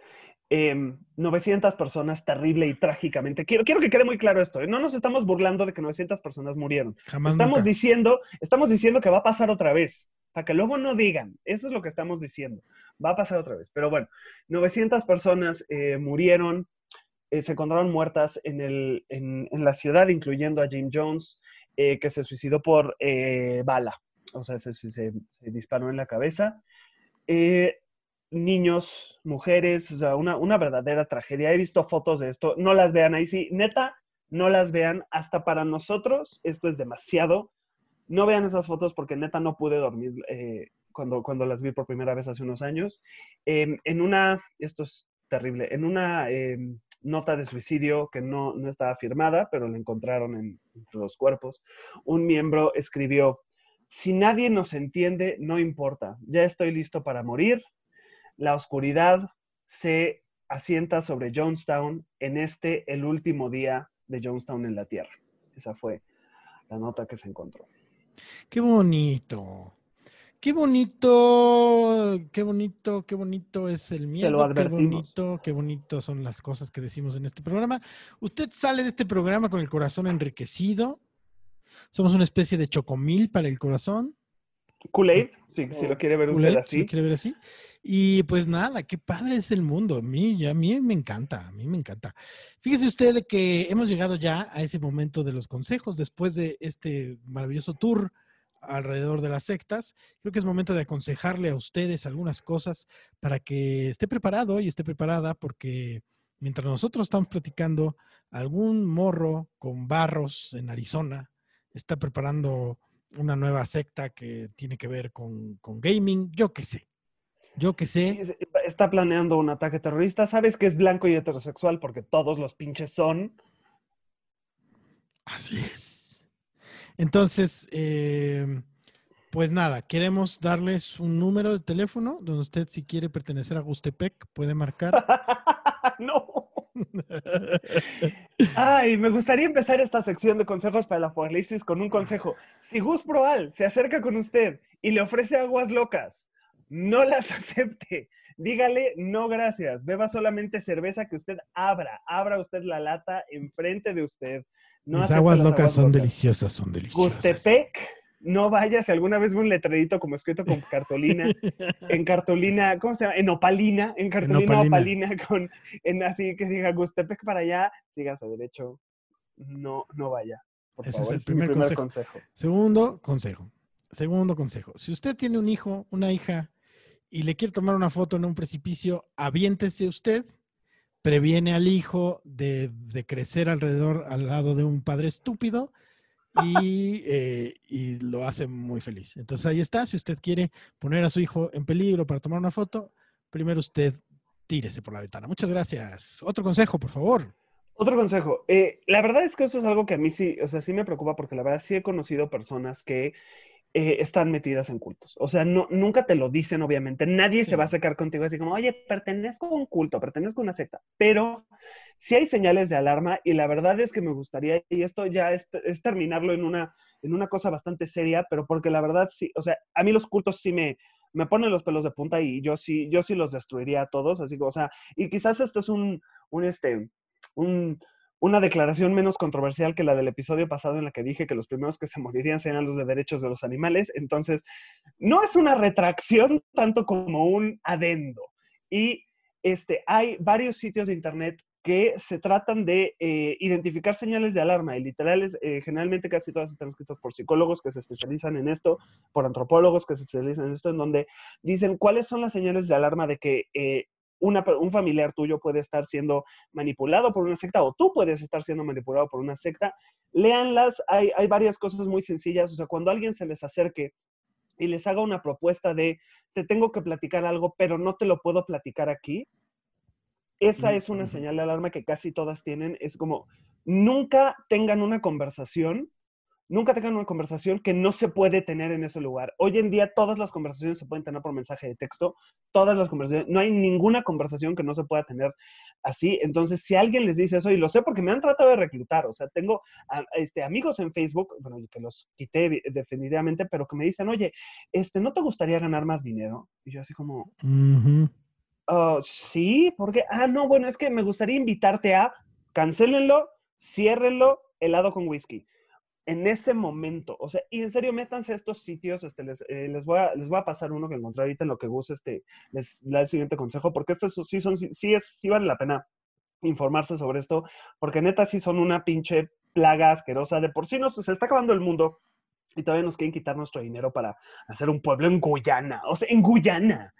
900 em, personas terrible y trágicamente. Quiero, quiero que quede muy claro esto. ¿eh? No nos estamos burlando de que 900 personas murieron. Jamás estamos diciendo, estamos diciendo que va a pasar otra vez. Para que luego no digan. Eso es lo que estamos diciendo. Va a pasar otra vez. Pero bueno, 900 personas eh, murieron. Eh, se encontraron muertas en, el, en, la ciudad, incluyendo a Jim Jones, que se suicidó por bala. O sea, se, se, disparó en la cabeza niños, mujeres, o sea, una, verdadera tragedia. He visto fotos de esto, no las vean ahí, sí, neta, no las vean. Hasta para nosotros esto es demasiado. No vean esas fotos porque neta no pude dormir eh, cuando, cuando las vi por primera vez hace unos años. En una, esto es terrible, en una em, nota de suicidio que no, no estaba firmada, pero la encontraron en, entre los cuerpos, un miembro escribió, si nadie nos entiende, no importa, ya estoy listo para morir, la oscuridad se asienta sobre Jonestown en este, el último día de Jonestown en la Tierra. Esa fue la nota que se encontró. Qué bonito. Qué bonito, qué bonito, qué bonito es el miedo, qué bonito, qué bonito son las cosas que decimos en este programa. Usted sale de este programa con el corazón enriquecido. Somos una especie de chocomil para el corazón. Kool-Aid, si lo quiere ver usted así. Si lo quiere ver así. Y pues nada, qué padre es el mundo. A mí, a mí me encanta, a mí me encanta. Fíjese usted que hemos llegado ya a ese momento de los consejos después de este maravilloso tour alrededor de las sectas. Creo que es momento de aconsejarle a ustedes algunas cosas para que esté preparado y esté preparada porque mientras nosotros estamos platicando, algún morro con barros en Arizona está preparando una nueva secta que tiene que ver con, con gaming, yo qué sé. Yo que sé. Está planeando un ataque terrorista. Sabes que es blanco y heterosexual porque todos los pinches son. Así es. Entonces, eh, pues nada, queremos darles un número de teléfono donde usted, si quiere pertenecer a Gustepec, puede marcar. *laughs* no. Ay, me gustaría empezar esta sección de consejos para el apocalipsis con un consejo. Si Gus Proal se acerca con usted y le ofrece aguas locas, no las *laughs* acepte. Dígale, no gracias. Beba solamente cerveza que usted abra. Abra usted la lata enfrente de usted. No las aguas locas son deliciosas, son deliciosas. Gustepec, no vaya. Si alguna vez ve un letrerito como escrito con cartolina, *laughs* en cartolina, ¿cómo se llama? En opalina, en cartolina opalina, con, en así que diga Gustepec para allá, sigas a derecho. No, no vaya. Ese es el primer, consejo. Segundo consejo. Segundo consejo. Si usted tiene un hijo, una hija y le quiere tomar una foto en un precipicio, aviéntese usted, previene al hijo de, crecer alrededor, al lado de un padre estúpido eh, y, lo hace muy feliz. Entonces ahí está, si usted quiere poner a su hijo en peligro para tomar una foto, primero usted tírese por la ventana. Muchas gracias. Otro consejo, por favor. Otro consejo. Eh, la verdad es que esto es algo que a mí sí, o sea, sí me preocupa porque la verdad sí he conocido personas que eh, están metidas en cultos. O sea, no, nunca te lo dicen, obviamente. Nadie se va a acercar contigo así como, oye, pertenezco a un culto, pertenezco a una secta. Pero sí hay señales de alarma y la verdad es que me gustaría, y esto ya es, terminarlo en una, en una cosa bastante seria, pero porque la verdad sí, o sea, a mí los cultos sí me, me ponen los pelos de punta y yo sí, yo sí los destruiría a todos. Así que, o sea, y quizás esto es un, un este, un una declaración menos controversial que la del episodio pasado en la que dije que los primeros que se morirían serían los de derechos de los animales. Entonces, no es una retracción tanto como un adendo. Y este, hay varios sitios de Internet que se tratan de eh, identificar señales de alarma y literales, eh, generalmente casi todas están escritas por psicólogos que se especializan en esto, por antropólogos que se especializan en esto, en donde dicen cuáles son las señales de alarma de que eh, un familiar tuyo puede estar siendo manipulado por una secta o tú puedes estar siendo manipulado por una secta, léanlas. Hay, hay varias cosas muy sencillas. O sea, cuando alguien se les acerque y les haga una propuesta de, te tengo que platicar algo, pero no te lo puedo platicar aquí, esa es una señal de alarma que casi todas tienen. Es como, nunca tengan una conversación nunca tengan una conversación que no se puede tener en ese lugar. Hoy en día todas las conversaciones se pueden tener por mensaje de texto, todas las conversaciones, no hay ninguna conversación que no se pueda tener así. Entonces, si alguien les dice eso, y lo sé porque me han tratado de reclutar, o sea, tengo este, amigos en Facebook, bueno, que los quité definitivamente, pero que me dicen, oye, este, ¿no te gustaría ganar más dinero? Y yo así como... Oh, sí, porque, ah, no, bueno, es que me gustaría invitarte a, cancélenlo, ciérrenlo, helado con whisky. En este momento, o sea, y en serio, métanse a estos sitios, este, les, eh, les, voy a, les voy a pasar uno que encontré ahorita en lo que guste, este, les da el siguiente consejo, porque estos sí son, sí, es, sí vale la pena informarse sobre esto, porque neta sí son una pinche plaga asquerosa. De por sí nos, se está acabando el mundo y todavía nos quieren quitar nuestro dinero para hacer un pueblo en Guyana. O sea, en Guyana.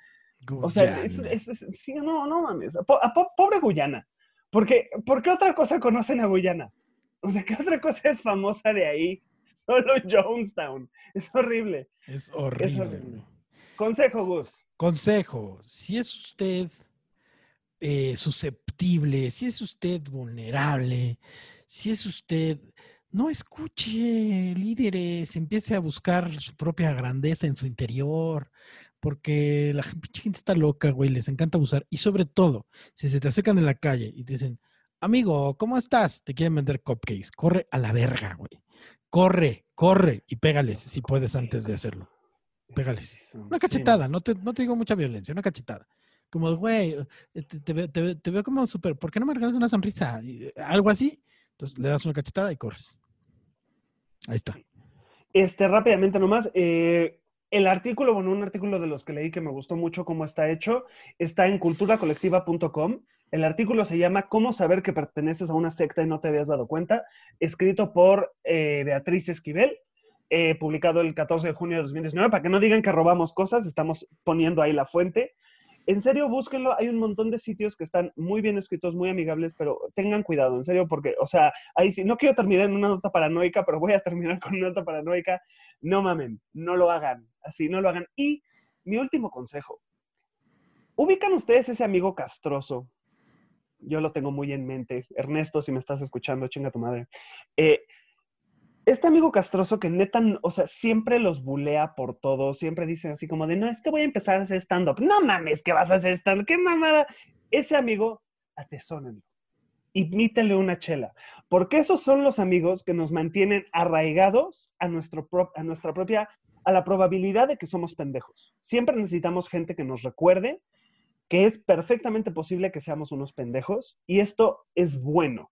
O sea, es, sí, no, no mames. pobre Guyana. Porque, ¿Por qué otra cosa conocen a Guyana? *laughs* O sea, ¿qué otra cosa es famosa de ahí? Solo Jonestown. Es horrible. Es horrible. Consejo, Gus. Consejo. Si es usted eh, susceptible, si es usted vulnerable, si es usted no escuche líderes, empiece a buscar su propia grandeza en su interior, porque la *laughs* gente está loca, güey, les encanta abusar. Y sobre todo, si se te acercan en la calle y te dicen, amigo, ¿cómo estás? Te quieren vender cupcakes. Corre a la verga, güey. Corre, corre y pégales si puedes antes de hacerlo. Pégales. Una cachetada, no te, no te digo mucha violencia, una cachetada. Como, güey, este, te, te, te, veo como súper, ¿por qué no me regalas una sonrisa? Algo así. Entonces le das una cachetada y corres. Ahí está. Este, rápidamente nomás, eh, el artículo, bueno, un artículo de los que leí que me gustó mucho cómo está hecho, está en culturacolectiva.com. El artículo se llama ¿Cómo saber que perteneces a una secta y no te habías dado cuenta? Escrito por eh, Beatriz Esquivel, eh, publicado el 14 de junio de 2019. Para que no digan que robamos cosas, estamos poniendo ahí la fuente. En serio, búsquenlo. Hay un montón de sitios que están muy bien escritos, muy amigables, pero tengan cuidado, en serio, porque, o sea, ahí sí, no quiero terminar en una nota paranoica, pero voy a terminar con una nota paranoica. No mamen, no lo hagan, así, no lo hagan. Y mi último consejo. ¿Ubican ustedes ese amigo castroso? Yo lo tengo muy en mente. Ernesto, si me estás escuchando, chinga tu madre. Eh, este amigo castroso que neta, o sea, siempre los bulea por todo, siempre dice así como de, no, es que voy a empezar a hacer stand-up. No mames, que vas a hacer stand-up, qué mamada. Ese amigo, atesónenlo. Imítenle una chela. Porque esos son los amigos que nos mantienen arraigados a, nuestro a nuestra propia, a la probabilidad de que somos pendejos. Siempre necesitamos gente que nos recuerde que es perfectamente posible que seamos unos pendejos y esto es bueno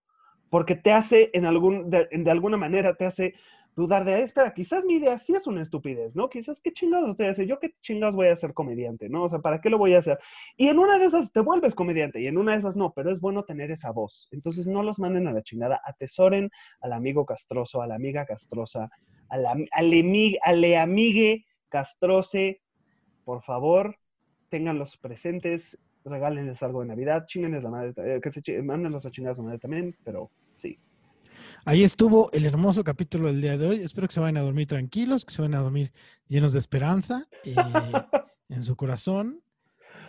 porque te hace, en algún, de, alguna manera, te hace dudar de, espera, quizás mi idea sí es una estupidez, ¿no? Quizás, ¿qué chingados estoy haciendo? ¿Yo qué chingados voy a ser comediante, ¿no? O sea, ¿para qué lo voy a hacer? Y en una de esas te vuelves comediante y en una de esas no, pero es bueno tener esa voz. Entonces no los manden a la chingada, atesoren al amigo castroso, a la amiga castrosa, a la, al, amigue castrose, por favor, ténganlos presentes, regálenles algo de Navidad, chingenles la madre, eh, que se mándenlos a chingar a su madre también, pero sí. Ahí estuvo el hermoso capítulo del día de hoy. Espero que se vayan a dormir tranquilos, que se vayan a dormir llenos de esperanza eh, *laughs* en su corazón.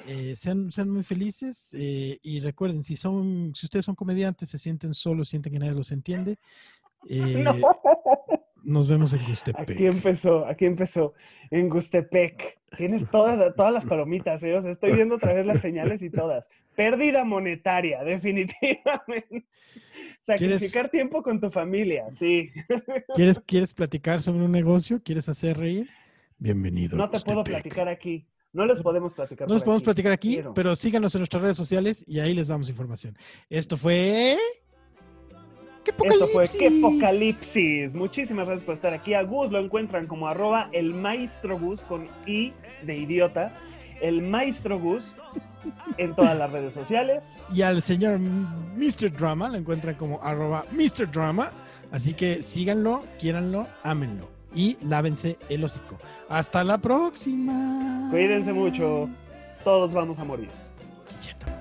Eh, sean, sean muy felices y recuerden, si son, si ustedes son comediantes, se sienten solos, sienten que nadie los entiende. *laughs* Nos vemos en Gustepec. Aquí empezó, aquí empezó, en Gustepec. Tienes todas, todas las palomitas, ¿eh? estoy viendo otra vez las señales y todas. Pérdida monetaria, *laughs* definitivamente. Sacrificar tiempo con tu familia, sí. *laughs* ¿Quieres, ¿Quieres platicar sobre un negocio? ¿Quieres hacer reír? Bienvenido. No te puedo platicar aquí. No les podemos platicar. No les podemos platicar aquí, pero síganos en nuestras redes sociales y ahí les damos información. Esto fue... Esto fue ¡Qué Apocalipsis! Muchísimas gracias por estar aquí. A Gus lo encuentran como arroba el maestro Gus con I de idiota. El maestro Gus en todas las redes sociales. *laughs* Y al señor Mr. Drama lo encuentran como arroba Mr. Drama. Así que síganlo, quiéranlo, ámenlo. Y lávense el hocico. Hasta la próxima. Cuídense mucho. Todos vamos a morir.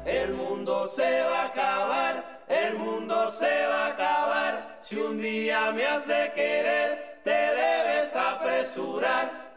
El mundo se va a acabar el mundo se va a acabar. Si un día me has de querer, te debes apresurar.